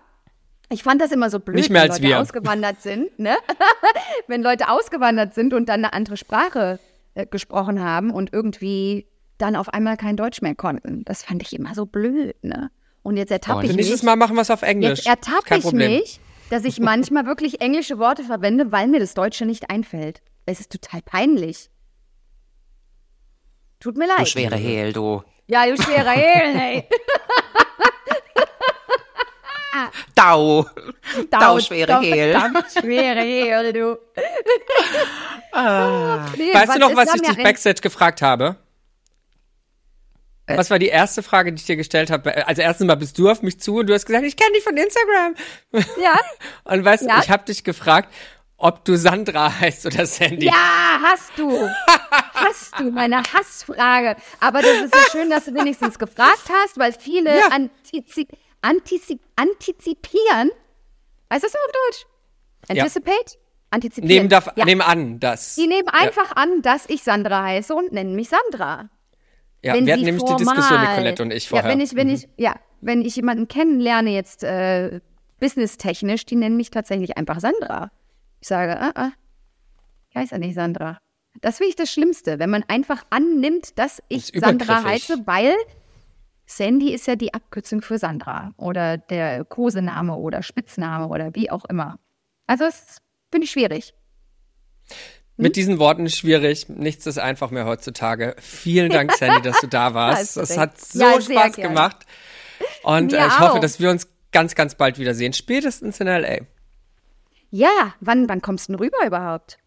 Speaker 2: ich fand das immer so blöd,
Speaker 3: Nicht mehr
Speaker 2: wenn
Speaker 3: als
Speaker 2: Leute
Speaker 3: wir.
Speaker 2: ausgewandert sind, ne? wenn Leute ausgewandert sind und dann eine andere Sprache äh, gesprochen haben und irgendwie dann auf einmal kein Deutsch mehr konnten. Das fand ich immer so blöd, ne? Und jetzt ertappe
Speaker 1: Und
Speaker 2: ich mich.
Speaker 3: Nächstes Mal machen wir es auf Englisch.
Speaker 2: Jetzt ertappe ich
Speaker 3: Problem.
Speaker 2: mich, dass ich manchmal wirklich englische Worte verwende, weil mir das Deutsche nicht einfällt. Es ist total peinlich. Tut mir leid.
Speaker 1: du schwere Hehl, du.
Speaker 2: Ja, du schwerer Hehlen, ey.
Speaker 1: Dau. Dau, schwere
Speaker 2: Dau-
Speaker 1: Hehl.
Speaker 2: Verdammt schwere Hehl, du.
Speaker 1: Ah.
Speaker 2: Nee,
Speaker 3: Weißt du noch, was ich dich backstage gefragt habe?
Speaker 2: Äh.
Speaker 3: Was war die erste Frage, die ich dir gestellt habe? Also erstens mal bist du auf mich zu und du hast gesagt, ich kenne dich von Instagram.
Speaker 2: Ja,
Speaker 3: Und weißt du,
Speaker 2: Ja.
Speaker 3: ich habe dich gefragt, ob du Sandra heißt oder Sandy.
Speaker 2: ja, hast du. Hast du, meine Hassfrage. Aber das ist so schön, dass du wenigstens gefragt hast, weil viele
Speaker 3: Ja.
Speaker 2: antizi antizi antizipieren. Weißt du das auf Deutsch? Anticipate? Antizipieren.
Speaker 3: Nehmen, darf,
Speaker 2: ja.
Speaker 3: nehmen an, dass.
Speaker 2: Die nehmen einfach an, dass ich Sandra heiße und nennen mich Sandra.
Speaker 3: Ja,
Speaker 2: wenn
Speaker 3: wir hatten nämlich
Speaker 2: formal,
Speaker 3: die Diskussion, Nicolette und ich vorher. Mhm.
Speaker 2: Ja, wenn ich, wenn ich, ja, wenn ich jemanden kennenlerne jetzt äh, businesstechnisch, die nennen mich tatsächlich einfach Sandra. Ich sage, ah, ah, ich heiße nicht Sandra. Das finde ich das Schlimmste, wenn man einfach annimmt, dass ich
Speaker 3: ist
Speaker 2: Sandra heiße, weil Sandy ist ja die Abkürzung für Sandra oder der Kosename oder Spitzname oder wie auch immer. Also das finde ich schwierig.
Speaker 3: Mit diesen Worten schwierig. Nichts ist einfach mehr heutzutage. Vielen Dank, Sandy, dass du da warst. Es hat so
Speaker 2: Ja,
Speaker 3: Spaß gemacht. Und äh, ich hoffe,
Speaker 2: auch.
Speaker 3: dass wir uns ganz, ganz bald wiedersehen. Spätestens in LA.
Speaker 2: Ja, wann, wann kommst du denn rüber überhaupt?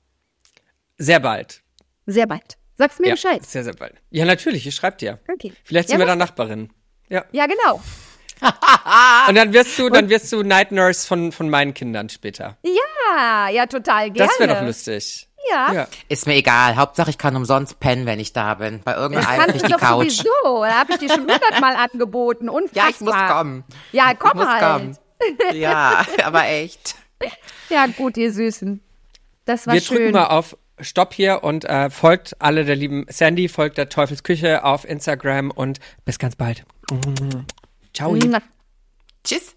Speaker 3: Sehr bald.
Speaker 2: Sehr bald. Sagst mir
Speaker 3: ja,
Speaker 2: Bescheid.
Speaker 3: Sehr, sehr bald. Ja, natürlich. Ich schreib dir.
Speaker 2: Okay.
Speaker 3: Vielleicht sind
Speaker 2: Ja,
Speaker 3: wir dann Nachbarinnen. Ja.
Speaker 2: Ja, genau.
Speaker 3: Und dann wirst du, dann wirst du Night Nurse von, von meinen Kindern später.
Speaker 2: Ja, ja, total gerne.
Speaker 3: Das wäre doch lustig.
Speaker 2: Ja.
Speaker 3: Ja.
Speaker 1: Ist mir egal. Hauptsache, ich kann umsonst pennen, wenn ich da bin. Bei irgendeinem krieg
Speaker 2: du
Speaker 1: die Couch.
Speaker 2: sowieso. Da habe ich dir schon hundertmal angeboten. Unfassbar.
Speaker 1: Ja, ich muss kommen.
Speaker 2: Ja,
Speaker 1: Ich
Speaker 2: komm
Speaker 1: muss
Speaker 2: halt.
Speaker 1: kommen. Ja, aber echt.
Speaker 2: Ja, gut, ihr Süßen. Das war
Speaker 3: Wir
Speaker 2: schön.
Speaker 3: drücken mal auf Stopp hier und äh, folgt alle der lieben Sandy, folgt der Teufelsküche auf Instagram und bis ganz bald. Ciao.
Speaker 2: Mua.
Speaker 1: Tschüss.